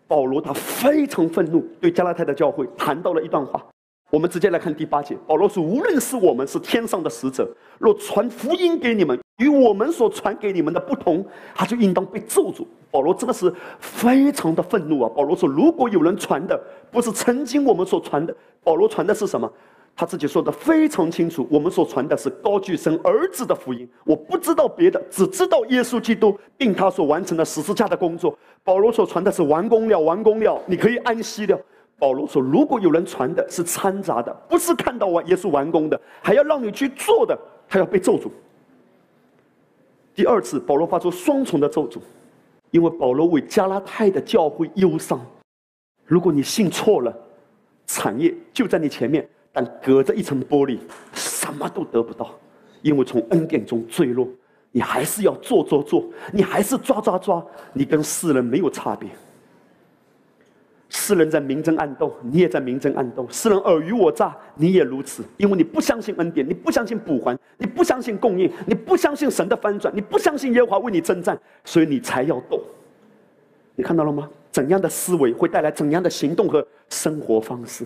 保罗他非常愤怒，对加拉太的教会谈到了一段话。我们直接来看第八节，保罗说：“无论是我们是天上的使者，若传福音给你们，与我们所传给你们的不同，他就应当被咒诅。”保罗真的是非常的愤怒啊！保罗说：“如果有人传的不是曾经我们所传的，保罗传的是什么？他自己说的非常清楚，我们所传的是高举神儿子的福音。我不知道别的，只知道耶稣基督并他所完成的十字架的工作。保罗所传的是完工了，完工了，你可以安息了。”保罗说：“如果有人传的是掺杂的，不是看到我耶稣完工的，还要让你去做的，他要被咒诅。”第二次，保罗发出双重的咒诅，因为保罗为加拉太的教会忧伤。如果你信错了，产业就在你前面，但隔着一层玻璃，什么都得不到，因为从恩典中坠落，你还是要做做做，你还是抓抓抓，你跟世人没有差别。世人在明争暗斗，你也在明争暗斗；世人尔虞我诈，你也如此。因为你不相信恩典，你不相信补还，你不相信供应，你不相信神的翻转，你不相信耶和华为你征战，所以你才要斗。你看到了吗？怎样的思维会带来怎样的行动和生活方式？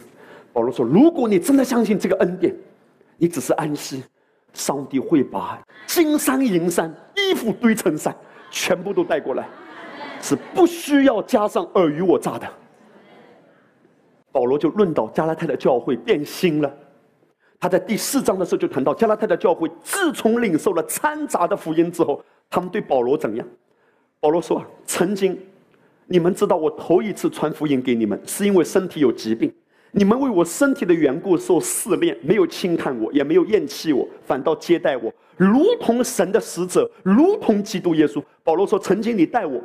保罗说：“如果你真的相信这个恩典，你只是安息，上帝会把金山银山、衣服堆成山，全部都带过来，是不需要加上尔虞我诈的。”保罗就论到加拉太的教会变心了。他在第四章的时候就谈到加拉太的教会自从领受了掺杂的福音之后，他们对保罗怎样？保罗说：“啊，曾经你们知道我头一次传福音给你们，是因为身体有疾病，你们为我身体的缘故受试炼，没有轻看我，也没有厌弃我，反倒接待我，如同神的使者，如同基督耶稣。”保罗说：“曾经你待我。”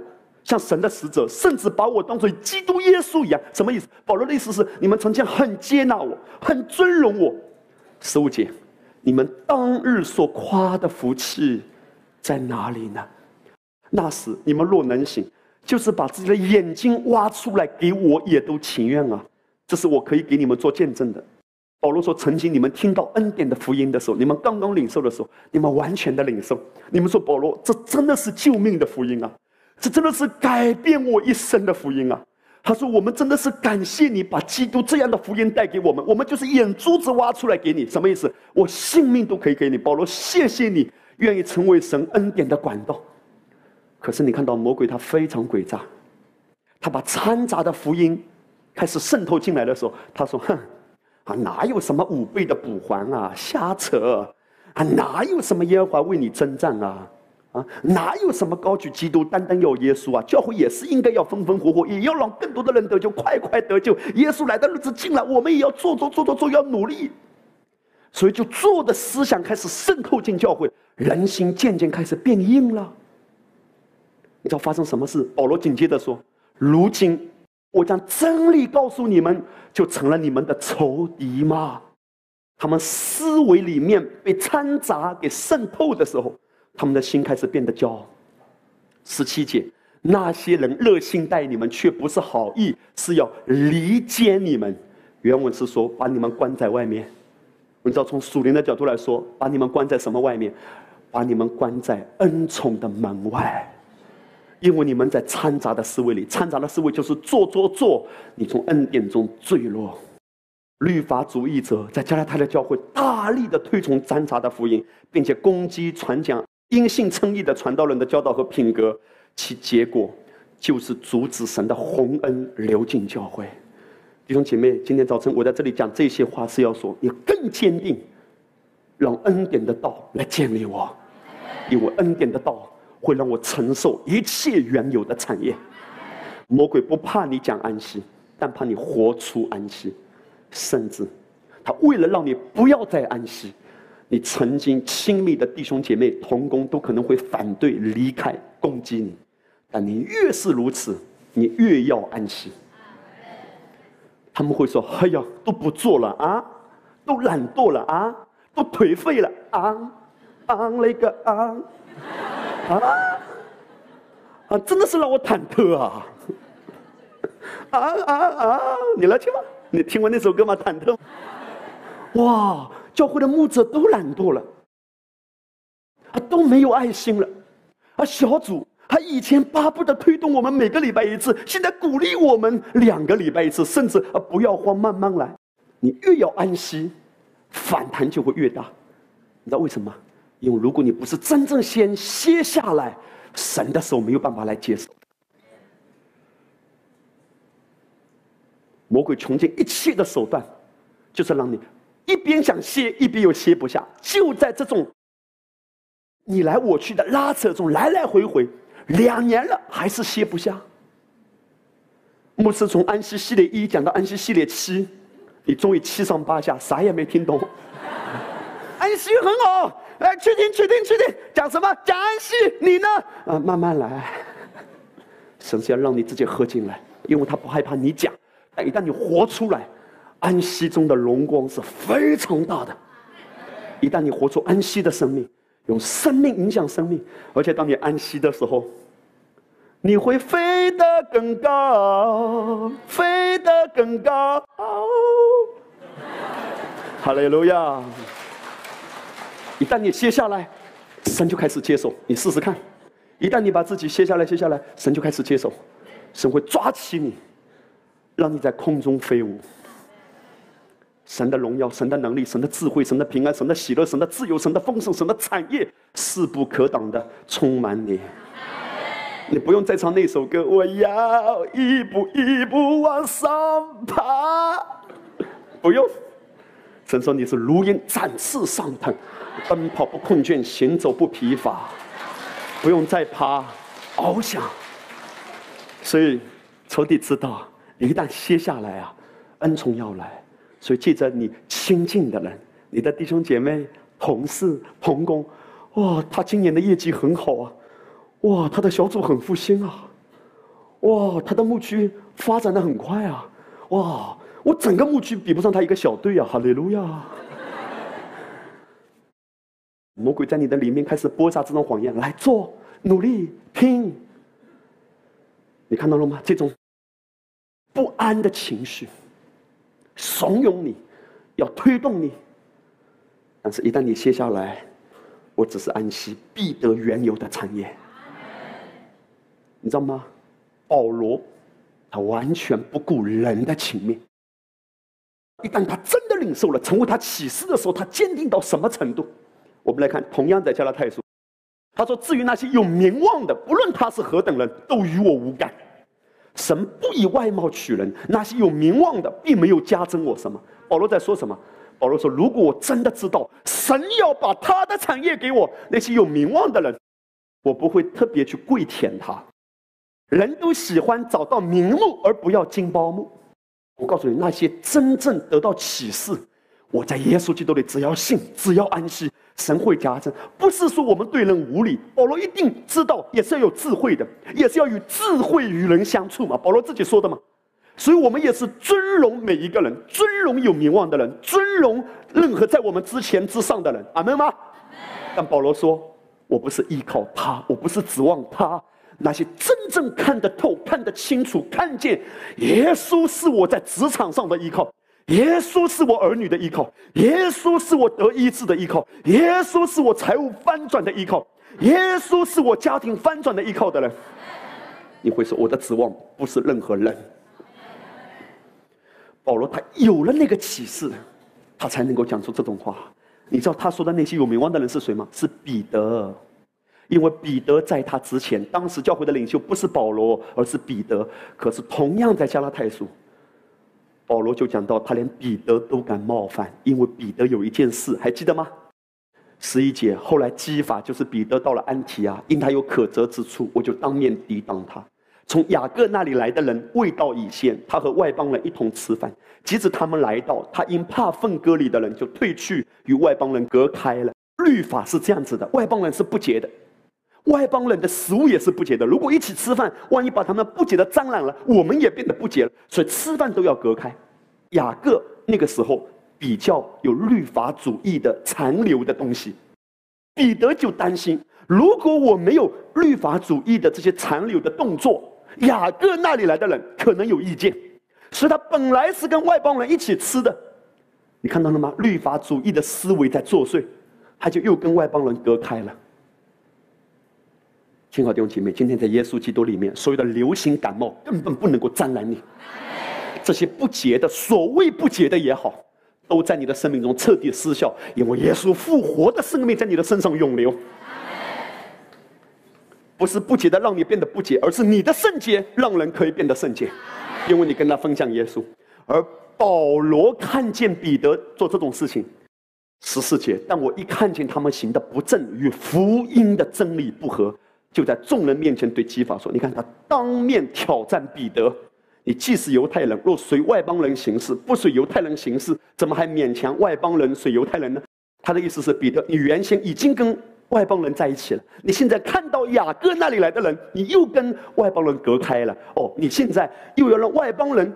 像神的使者，甚至把我当做基督耶稣一样，什么意思？保罗的意思是，你们曾经很接纳我，很尊荣我。十五节，你们当日所夸的福气在哪里呢？那时你们若能行，就是把自己的眼睛挖出来给我，也都情愿啊。这是我可以给你们做见证的。保罗说，曾经你们听到恩典的福音的时候，你们刚刚领受的时候，你们完全的领受。你们说，保罗，这真的是救命的福音啊！这真的是改变我一生的福音啊！他说：“我们真的是感谢你把基督这样的福音带给我们，我们就是眼珠子挖出来给你，什么意思？我性命都可以给你。”保罗，谢谢你愿意成为神恩典的管道。可是你看到魔鬼他非常诡诈，他把掺杂的福音开始渗透进来的时候，他说：“哼，啊哪有什么五倍的补还啊？瞎扯！啊哪有什么耶和华为你征战啊？”哪有什么高举基督，单单要耶稣啊？教会也是应该要风风火火，也要让更多的人得救，快快得救。耶稣来的日子近了，我们也要做做做做做，要努力。所以，就做的思想开始渗透进教会，人心渐渐开始变硬了。你知道发生什么事？保罗紧接着说：“如今我将真理告诉你们，就成了你们的仇敌吗？”他们思维里面被掺杂给渗透的时候。他们的心开始变得骄傲。十七节，那些人热心待你们，却不是好意，是要离间你们。原文是说把你们关在外面。你知道，从属灵的角度来说，把你们关在什么外面？把你们关在恩宠的门外。因为你们在掺杂的思维里，掺杂的思维就是做做做，你从恩典中坠落。律法主义者在加拉太的教会大力的推崇掺杂的福音，并且攻击传讲。因信称义的传道人的教导和品格，其结果就是阻止神的洪恩流进教会。弟兄姐妹，今天早晨我在这里讲这些话，是要说你更坚定，让恩典的道来建立我，因为恩典的道会让我承受一切原有的产业。魔鬼不怕你讲安息，但怕你活出安息，甚至他为了让你不要再安息。你曾经亲密的弟兄姐妹同工都可能会反对离开攻击你，但你越是如此，你越要安息。他们会说：“哎呀，都不做了啊，都懒惰了啊，都颓废了啊，啊那个啊。”啊啊，真的是让我忐忑啊！啊啊啊！你来听吗？你听过那首歌吗？忐忑。哇，教会的牧者都懒惰了，啊，都没有爱心了，啊，小组他以前巴不得推动我们每个礼拜一次，现在鼓励我们两个礼拜一次，甚至啊不要慌，慢慢来。你越要安息，反弹就会越大。你知道为什么？因为如果你不是真正先歇下来，神的手没有办法来接手。魔鬼穷尽一切的手段，就是让你一边想歇，一边又歇不下。就在这种你来我去的拉扯中，来来回回两年了，还是歇不下。牧师从安息系列一讲到安息系列七，你终于七上八下，啥也没听懂。安息很好，哎，确定确定确定，讲什么？讲安息，你呢？啊，慢慢来。神是要让你自己喝进来，因为他不害怕你讲。但一旦你活出来，安息中的荣光是非常大的。一旦你活出安息的生命，用生命影响生命，而且当你安息的时候，你会飞得更高，飞得更高。哈利路亚！一旦你歇下来，神就开始接手。你试试看，一旦你把自己歇下来，歇下来，神就开始接手，神会抓起你。让你在空中飞舞，神的荣耀、神的能力、神的智慧、神的平安、神的喜乐、神的自由、神的丰盛、神的产业，势不可挡的充满你。你不用再唱那首歌，我要一步一步往上爬。不用，神说你是如鹰展翅上腾，奔跑不困倦，行走不疲乏。不用再爬，翱翔。所以仇敌知道。一旦歇下来啊，恩宠要来，所以记着你亲近的人，你的弟兄姐妹、同事、同工，哇，他今年的业绩很好啊，哇，他的小组很复兴啊，哇，他的牧区发展的很快啊，哇，我整个牧区比不上他一个小队啊，哈利路亚！魔鬼在你的里面开始播撒这种谎言，来做努力拼，你看到了吗？这种。不安的情绪，怂恿你，要推动你。但是，一旦你歇下来，我只是安息，必得原有的产业。你知道吗？保罗，他完全不顾人的情面。一旦他真的领受了，成为他启示的时候，他坚定到什么程度？我们来看，同样在加拉太书，他说：“至于那些有名望的，不论他是何等人，都与我无干。”神不以外貌取人，那些有名望的，并没有加增我什么。保罗在说什么？保罗说：“如果我真的知道神要把他的产业给我，那些有名望的人，我不会特别去跪舔他。人都喜欢找到名目，而不要金包木。我告诉你，那些真正得到启示，我在耶稣基督里，只要信，只要安息。”神会加增，不是说我们对人无礼。保罗一定知道，也是要有智慧的，也是要与智慧与人相处嘛。保罗自己说的嘛，所以我们也是尊荣每一个人，尊荣有名望的人，尊荣任何在我们之前之上的人。阿门吗？但保罗说，我不是依靠他，我不是指望他。那些真正看得透、看得清楚、看见耶稣是我在职场上的依靠。耶稣是我儿女的依靠，耶稣是我得医治的依靠，耶稣是我财务翻转的依靠，耶稣是我家庭翻转的依靠的人。你会说我的指望不是任何人。保罗他有了那个启示，他才能够讲出这种话。你知道他说的那些有名望的人是谁吗？是彼得，因为彼得在他之前，当时教会的领袖不是保罗，而是彼得。可是同样在加拉太书。保罗就讲到，他连彼得都敢冒犯，因为彼得有一件事，还记得吗？十一节，后来基法就是彼得到了安提亚，因他有可责之处，我就当面抵挡他。从雅各那里来的人未到以先，他和外邦人一同吃饭。即使他们来到，他因怕分割里的人，就退去与外邦人隔开了。律法是这样子的，外邦人是不洁的，外邦人的食物也是不洁的。如果一起吃饭，万一把他们不洁的沾染了，我们也变得不洁了。所以吃饭都要隔开。雅各那个时候比较有律法主义的残留的东西，彼得就担心，如果我没有律法主义的这些残留的动作，雅各那里来的人可能有意见，所以他本来是跟外邦人一起吃的。你看到了吗？律法主义的思维在作祟，他就又跟外邦人隔开了。亲爱的弟兄姐妹，今天在耶稣基督里面，所有的流行感冒根本不能够沾染你。这些不洁的，所谓不洁的也好，都在你的生命中彻底失效，因为耶稣复活的生命在你的身上涌流。不是不洁的让你变得不洁，而是你的圣洁让人可以变得圣洁，因为你跟他分享耶稣。而保罗看见彼得做这种事情，十四节，但我一看见他们行的不正，与福音的真理不合，就在众人面前对基法说：“你看他当面挑战彼得，你既是犹太人，若随外邦人行事，不随犹太人行事，怎么还勉强外邦人随犹太人呢？”他的意思是，彼得，你原先已经跟。外邦人在一起了，你现在看到雅各那里来的人，你又跟外邦人隔开了。哦，你现在又要让外邦人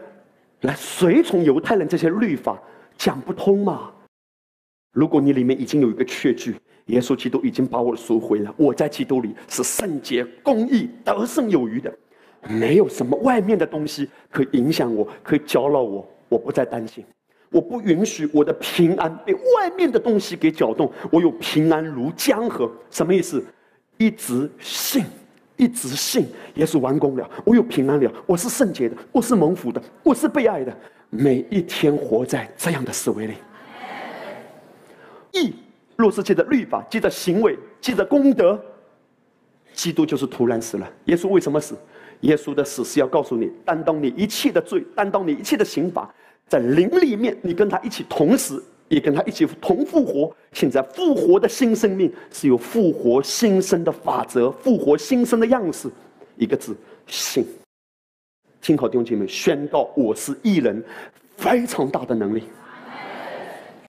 来随从犹太人这些律法，讲不通嘛？如果你里面已经有一个确据，耶稣基督已经把我赎回了，我在基督里是圣洁、公义、得胜有余的，没有什么外面的东西可以影响我，可以搅扰我，我不再担心。我不允许我的平安被外面的东西给搅动。我有平安如江河，什么意思？一直信，一直信，耶稣完工了。我有平安了，我是圣洁的，我是蒙福的，我是被爱的。每一天活在这样的思维里。义若是借着律法，借着行为，借着功德，基督就是突然死了。耶稣为什么死？耶稣的死是要告诉你，担当你一切的罪，担当你一切的刑罚。在灵里面，你跟他一起同时，也跟他一起同复活。现在复活的新生命是有复活新生的法则，复活新生的样式。一个字，信。听好，弟兄姐妹，宣告我是异人，非常大的能力。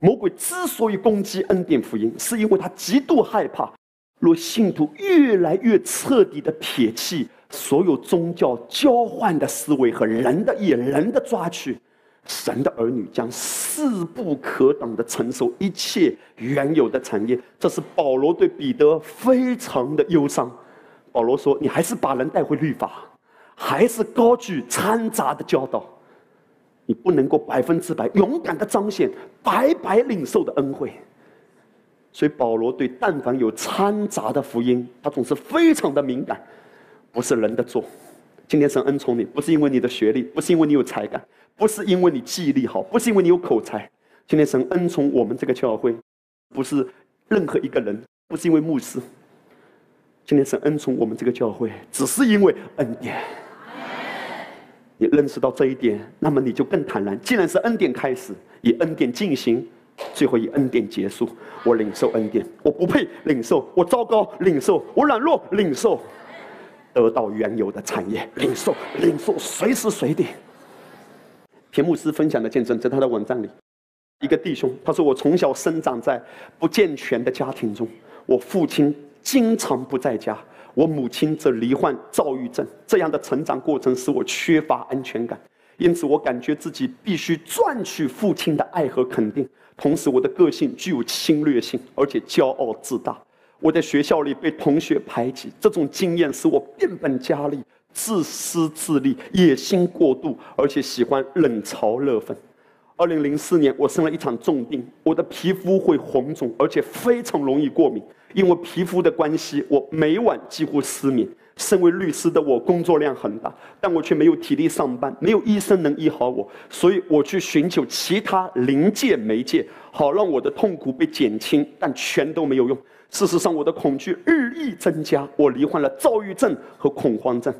魔鬼之所以攻击恩典福音，是因为他极度害怕，若信徒越来越彻底的撇弃所有宗教交换的思维和人的野人的抓取。神的儿女将势不可挡的承受一切原有的产业，这是保罗对彼得非常的忧伤。保罗说：“你还是把人带回律法，还是高举掺杂的教导，你不能够百分之百勇敢的彰显白白领受的恩惠。”所以保罗对但凡有掺杂的福音，他总是非常的敏感，不是人的错。今天神恩宠你，不是因为你的学历，不是因为你有才干。不是因为你记忆力好，不是因为你有口才。今天神恩宠我们这个教会，不是任何一个人，不是因为牧师。今天神恩宠我们这个教会，只是因为恩典。你认识到这一点，那么你就更坦然。既然是恩典开始，以恩典进行，最后以恩典结束。我领受恩典，我不配领受，我糟糕领受，我软弱领受，得到原有的产业领受，领受随时随地。田牧师分享的见证，在他的网站里，一个弟兄他说：“我从小生长在不健全的家庭中，我父亲经常不在家，我母亲则罹患躁郁症。这样的成长过程使我缺乏安全感，因此我感觉自己必须赚取父亲的爱和肯定。同时，我的个性具有侵略性，而且骄傲自大。我在学校里被同学排挤，这种经验使我变本加厉。”自私自利、野心过度，而且喜欢冷嘲热讽。二零零四年，我生了一场重病，我的皮肤会红肿，而且非常容易过敏。因为皮肤的关系，我每晚几乎失眠。身为律师的我，工作量很大，但我却没有体力上班，没有医生能医好我，所以我去寻求其他临界媒介，好让我的痛苦被减轻，但全都没有用。事实上，我的恐惧日益增加，我罹患了躁郁症和恐慌症。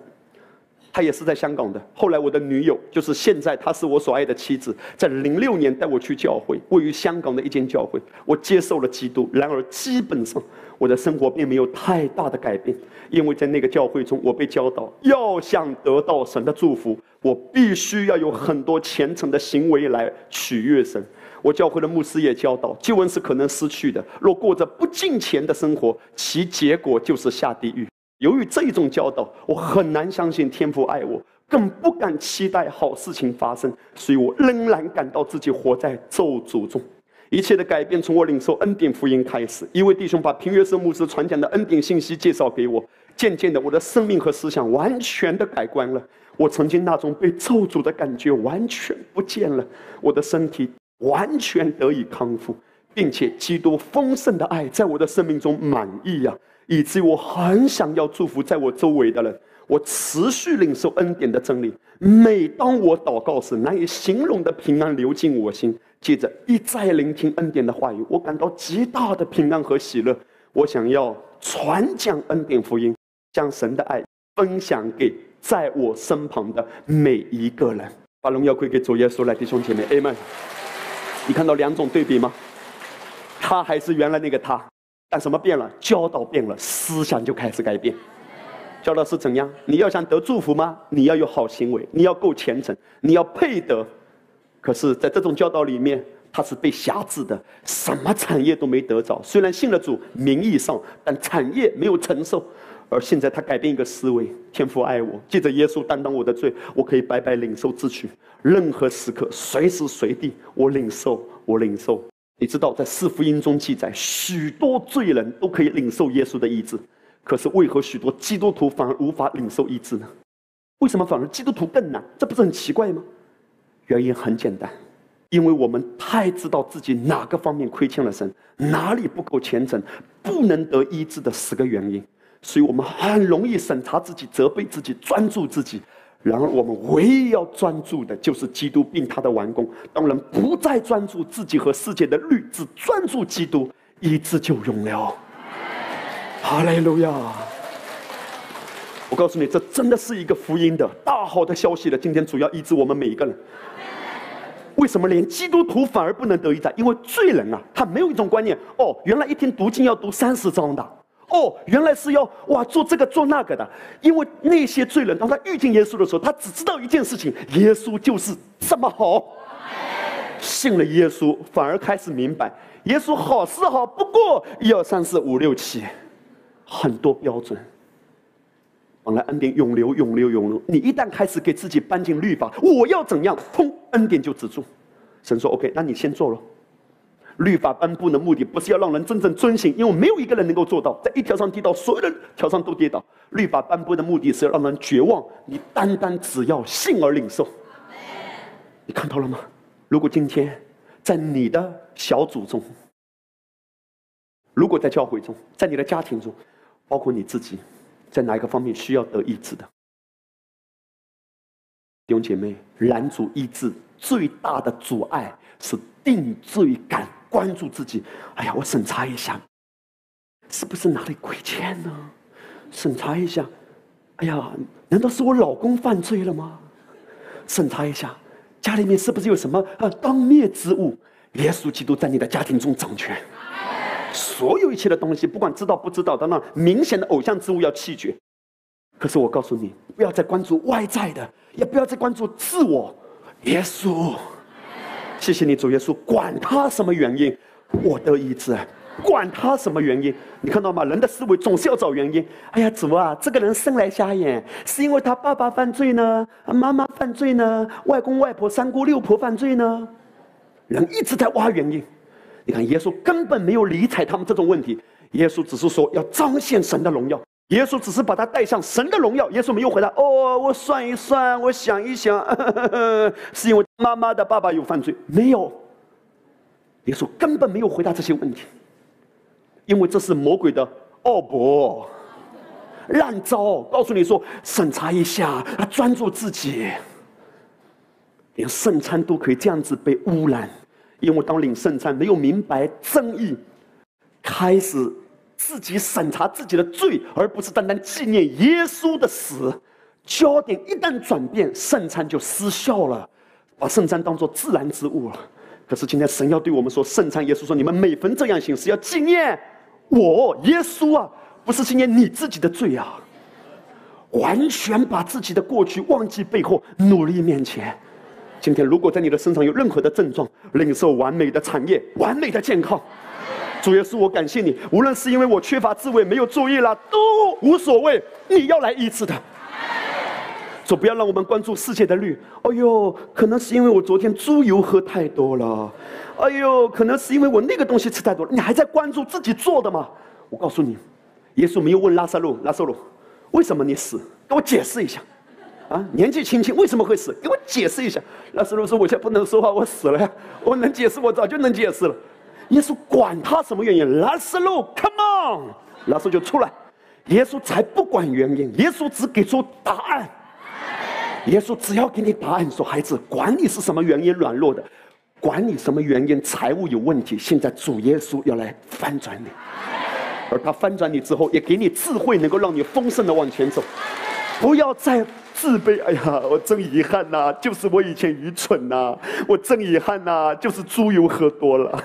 他也是在香港的。后来我的女友，就是现在她是我所爱的妻子，在零六年带我去教会，位于香港的一间教会，我接受了基督。然而基本上我的生活并没有太大的改变，因为在那个教会中，我被教导要想得到神的祝福，我必须要有很多虔诚的行为来取悦神。我教会的牧师也教导，救恩是可能失去的。若过着不敬虔的生活，其结果就是下地狱。由于这种教导，我很难相信天父爱我，更不敢期待好事情发生，所以我仍然感到自己活在咒诅中。一切的改变从我领受恩典福音开始。一位弟兄把平约瑟牧师传讲的恩典信息介绍给我，渐渐的，我的生命和思想完全的改观了。我曾经那种被咒诅的感觉完全不见了，我的身体完全得以康复，并且基督丰盛的爱在我的生命中满溢呀，以至于我很想要祝福在我周围的人。我持续领受恩典的真理。每当我祷告时，难以形容的平安流进我心。接着一再聆听恩典的话语，我感到极大的平安和喜乐。我想要传讲恩典福音，将神的爱分享给在我身旁的每一个人。把荣耀归给主耶稣来，弟兄姐妹，Amen。你看到两种对比吗？他还是原来那个他，但什么变了？教导变了，思想就开始改变。教导是怎样？你要想得祝福吗？你要有好行为，你要够虔诚，你要配得。可是，在这种教导里面，他是被辖制的，什么产业都没得着。虽然信了主，名义上，但产业没有承受。而现在，他改变一个思维：天父爱我，借着耶稣担当我的罪，我可以白白领受自取。任何时刻，随时随地，我领受，我领受。你知道，在四福音中记载，许多罪人都可以领受耶稣的医治。可是为何许多基督徒反而无法领受医治呢？为什么反而基督徒更难？这不是很奇怪吗？原因很简单，因为我们太知道自己哪个方面亏欠了神，哪里不够虔诚，不能得医治的十个原因，所以我们很容易审查自己、责备自己、专注自己。然而，我们唯一要专注的就是基督并他的完工。当人不再专注自己和世界的律，只专注基督，医治就用了。哈利路亚！我告诉你，这真的是一个福音的大好的消息了。今天主要医治我们每一个人。为什么连基督徒反而不能得医治？因为罪人啊，他没有一种观念：哦，原来一天读经要读三十章的；哦，原来是要哇做这个做那个的。因为那些罪人，当他遇见耶稣的时候，他只知道一件事情：耶稣就是这么好。信了耶稣，反而开始明白，耶稣好是好，不过一二三四五六七。很多标准，本来恩典永流永流永流，你一旦开始给自己搬进律法，我要怎样，砰，恩典就止住。神说：“OK，那你先做了。律法颁布的目的不是要让人真正遵行，因为没有一个人能够做到，在一条上跌倒，所有的条上都跌倒。律法颁布的目的是要让人绝望，你单单只要信而领受。你看到了吗？如果今天在你的小组中，如果在教会中，在你的家庭中，包括你自己，在哪一个方面需要得医治的弟兄姐妹，拦阻医治最大的阻碍是定罪感，关注自己。哎呀，我审查一下，是不是哪里亏欠呢？审查一下，哎呀，难道是我老公犯罪了吗？审查一下，家里面是不是有什么呃当灭之物？耶稣基督在你的家庭中掌权。所有一切的东西，不管知道不知道，当然明显的偶像之物要弃绝。可是我告诉你，不要再关注外在的，也不要再关注自我。耶稣，谢谢你，主耶稣，管他什么原因，我得医治。管他什么原因，你看到吗？人的思维总是要找原因。哎呀，主啊，这个人生来瞎眼，是因为他爸爸犯罪呢，妈妈犯罪呢，外公外婆、三姑六婆犯罪呢？人一直在挖原因。你看，耶稣根本没有理睬他们这种问题。耶稣只是说要彰显神的荣耀。耶稣只是把他带向神的荣耀。耶稣没有回答：“哦，我算一算，我想一想，是因为妈妈的爸爸有犯罪没有？”耶稣根本没有回答这些问题，因为这是魔鬼的奥博烂招。告诉你说，审查一下，专注自己，连圣餐都可以这样子被污染。因为当领圣餐没有明白正义，开始自己审查自己的罪，而不是单单纪念耶稣的死，焦点一旦转变，圣餐就失效了，把圣餐当做自然之物了。可是今天神要对我们说，圣餐，耶稣说，你们每逢这样行，是要纪念我耶稣啊，不是纪念你自己的罪啊，完全把自己的过去忘记背后，努力面前。今天，如果在你的身上有任何的症状，领受完美的产业、完美的健康，主耶稣，我感谢你。无论是因为我缺乏智慧、没有注意了，都无所谓。你要来医治的，主不要让我们关注世界的律。哎呦，可能是因为我昨天猪油喝太多了。哎呦，可能是因为我那个东西吃太多了。你还在关注自己做的吗？我告诉你，耶稣没有问拉萨路，拉萨路，为什么你死？给我解释一下。啊，年纪轻轻为什么会死？给我解释一下。拉萨路说：“我现在不能说话，我死了呀。我能解释，我早就能解释了。”耶稣管他什么原因，拉斯路，Come on，拉萨就出来。耶稣才不管原因，耶稣只给出答案。耶稣只要给你答案，说孩子，管你是什么原因软弱的，管你什么原因财务有问题，现在主耶稣要来翻转你，而他翻转你之后，也给你智慧，能够让你丰盛的往前走，不要再自卑。哎呀，我真遗憾呐，就是我以前愚蠢呐，我真遗憾呐，就是猪油喝多了。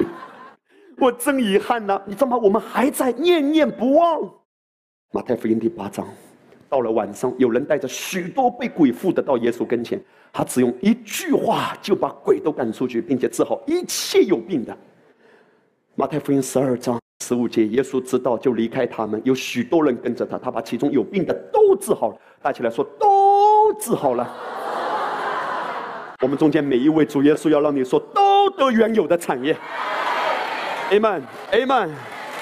我真遗憾呐，你知道吗？我们还在念念不忘。马太福音第八章，到了晚上，有人带着许多被鬼附的到耶稣跟前，他只用一句话就把鬼都赶出去，并且治好一切有病的。马太福音十二章十五节，耶稣知道就离开他们，有许多人跟着他，他把其中有病的都治好了。大起来说，都治好了。我们中间每一位主耶稣要让你说，都得原有的产业。Amen，Amen，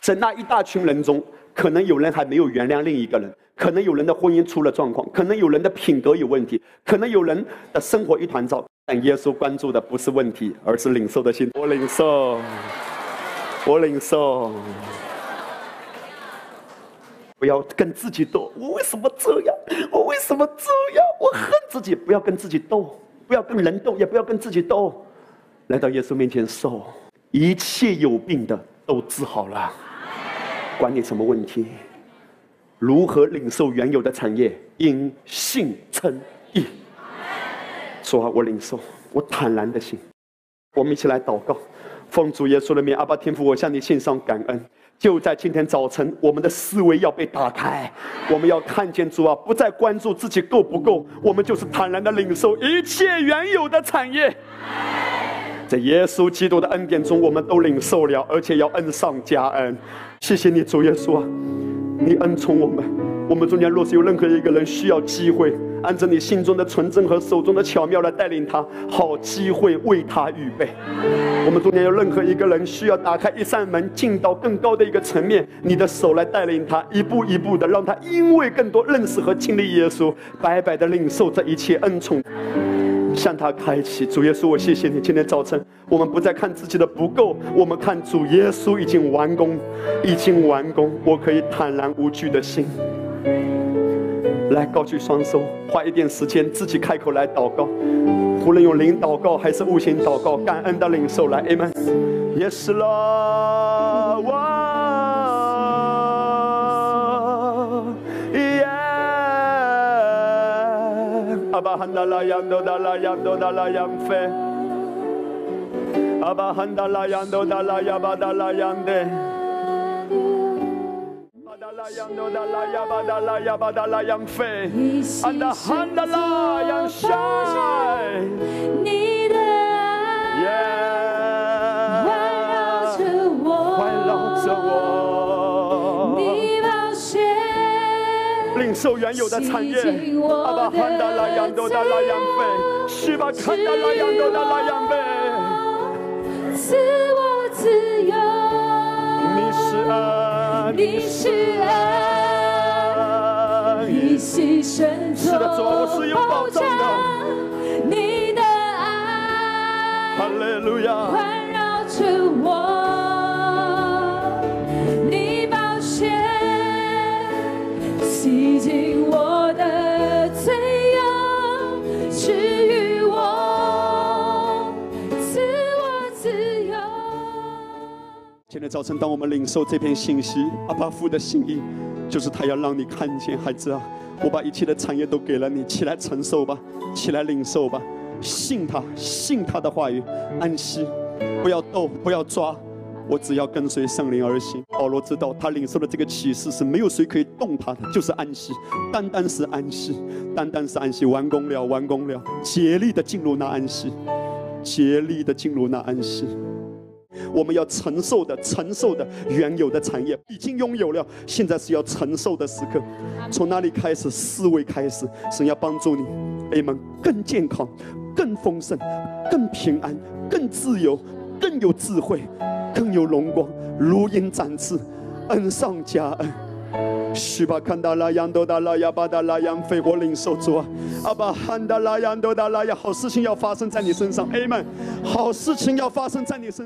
在那一大群人中，可能有人还没有原谅另一个人，可能有人的婚姻出了状况，可能有人的品格有问题，可能有人的生活一团糟。但耶稣关注的不是问题，而是领受的心。我领受，我领受。不要跟自己斗，我为什么这样？我为什么这样？我恨自己。不要跟自己斗，不要跟人斗，也不要跟自己斗。来到耶稣面前受。一切有病的都治好了，管你什么问题，如何领受原有的产业？因信称义。说我领受，我坦然的心。我们一起来祷告，奉主耶稣的名，阿爸天父，我向你献上感恩。就在今天早晨，我们的思维要被打开，我们要看见主啊，不再关注自己够不够，我们就是坦然的领受一切原有的产业。在耶稣基督的恩典中，我们都领受了，而且要恩上加恩。谢谢你，主耶稣啊，你恩宠我们。我们中间若是有任何一个人需要机会，按照你心中的纯真和手中的巧妙来带领他，好机会为他预备。我们中间有任何一个人需要打开一扇门，进到更高的一个层面，你的手来带领他，一步一步的，让他因为更多认识和经历耶稣，白白的领受这一切恩宠。向他开启，主耶稣，我谢谢你。今天早晨，我们不再看自己的不够，我们看主耶稣已经完工，已经完工。我可以坦然无惧的心，来高举双手，花一点时间自己开口来祷告，无论用灵祷告还是悟性祷告，感恩的领受来，Amen。Yes, Lord。Abahanda yando da la yando da la yam fe. Abahanda la yando da la yaba da la yande. Adala yando da la 阿巴达拉，阿多达拉，阿达拉，阿巴达拉，扬飞。阿达阿达拉，扬。你的爱环，你，的，赐我自由。你是爱。你是爱，你牺牲做保障，你的爱，哈利路亚，环绕着我。今早晨，当我们领受这篇信息，阿巴父的心意，就是他要让你看见，孩子啊，我把一切的产业都给了你，起来承受吧，起来领受吧，信他，信他的话语，安息，不要斗，不要抓，我只要跟随圣灵而行。保罗知道，他领受的这个启示是没有谁可以动他的，就是安息，单单是安息，单单是安息，完工了，完工了，竭力的进入那安息，竭力的进入那安息。我们要承受的、承受的原有的产业已经拥有了，现在是要承受的时刻。从哪里开始？思维开始，神要帮助你，A 们更健康、更丰盛、更平安、更自由、更有智慧、更有荣光，如鹰展翅，恩上加恩。是吧看到拉扬多达拉亚巴达拉扬飞我领受主啊！阿巴汉达拉扬多达拉亚，好事情要发生在你身上，Amen。好事情要发生在你身。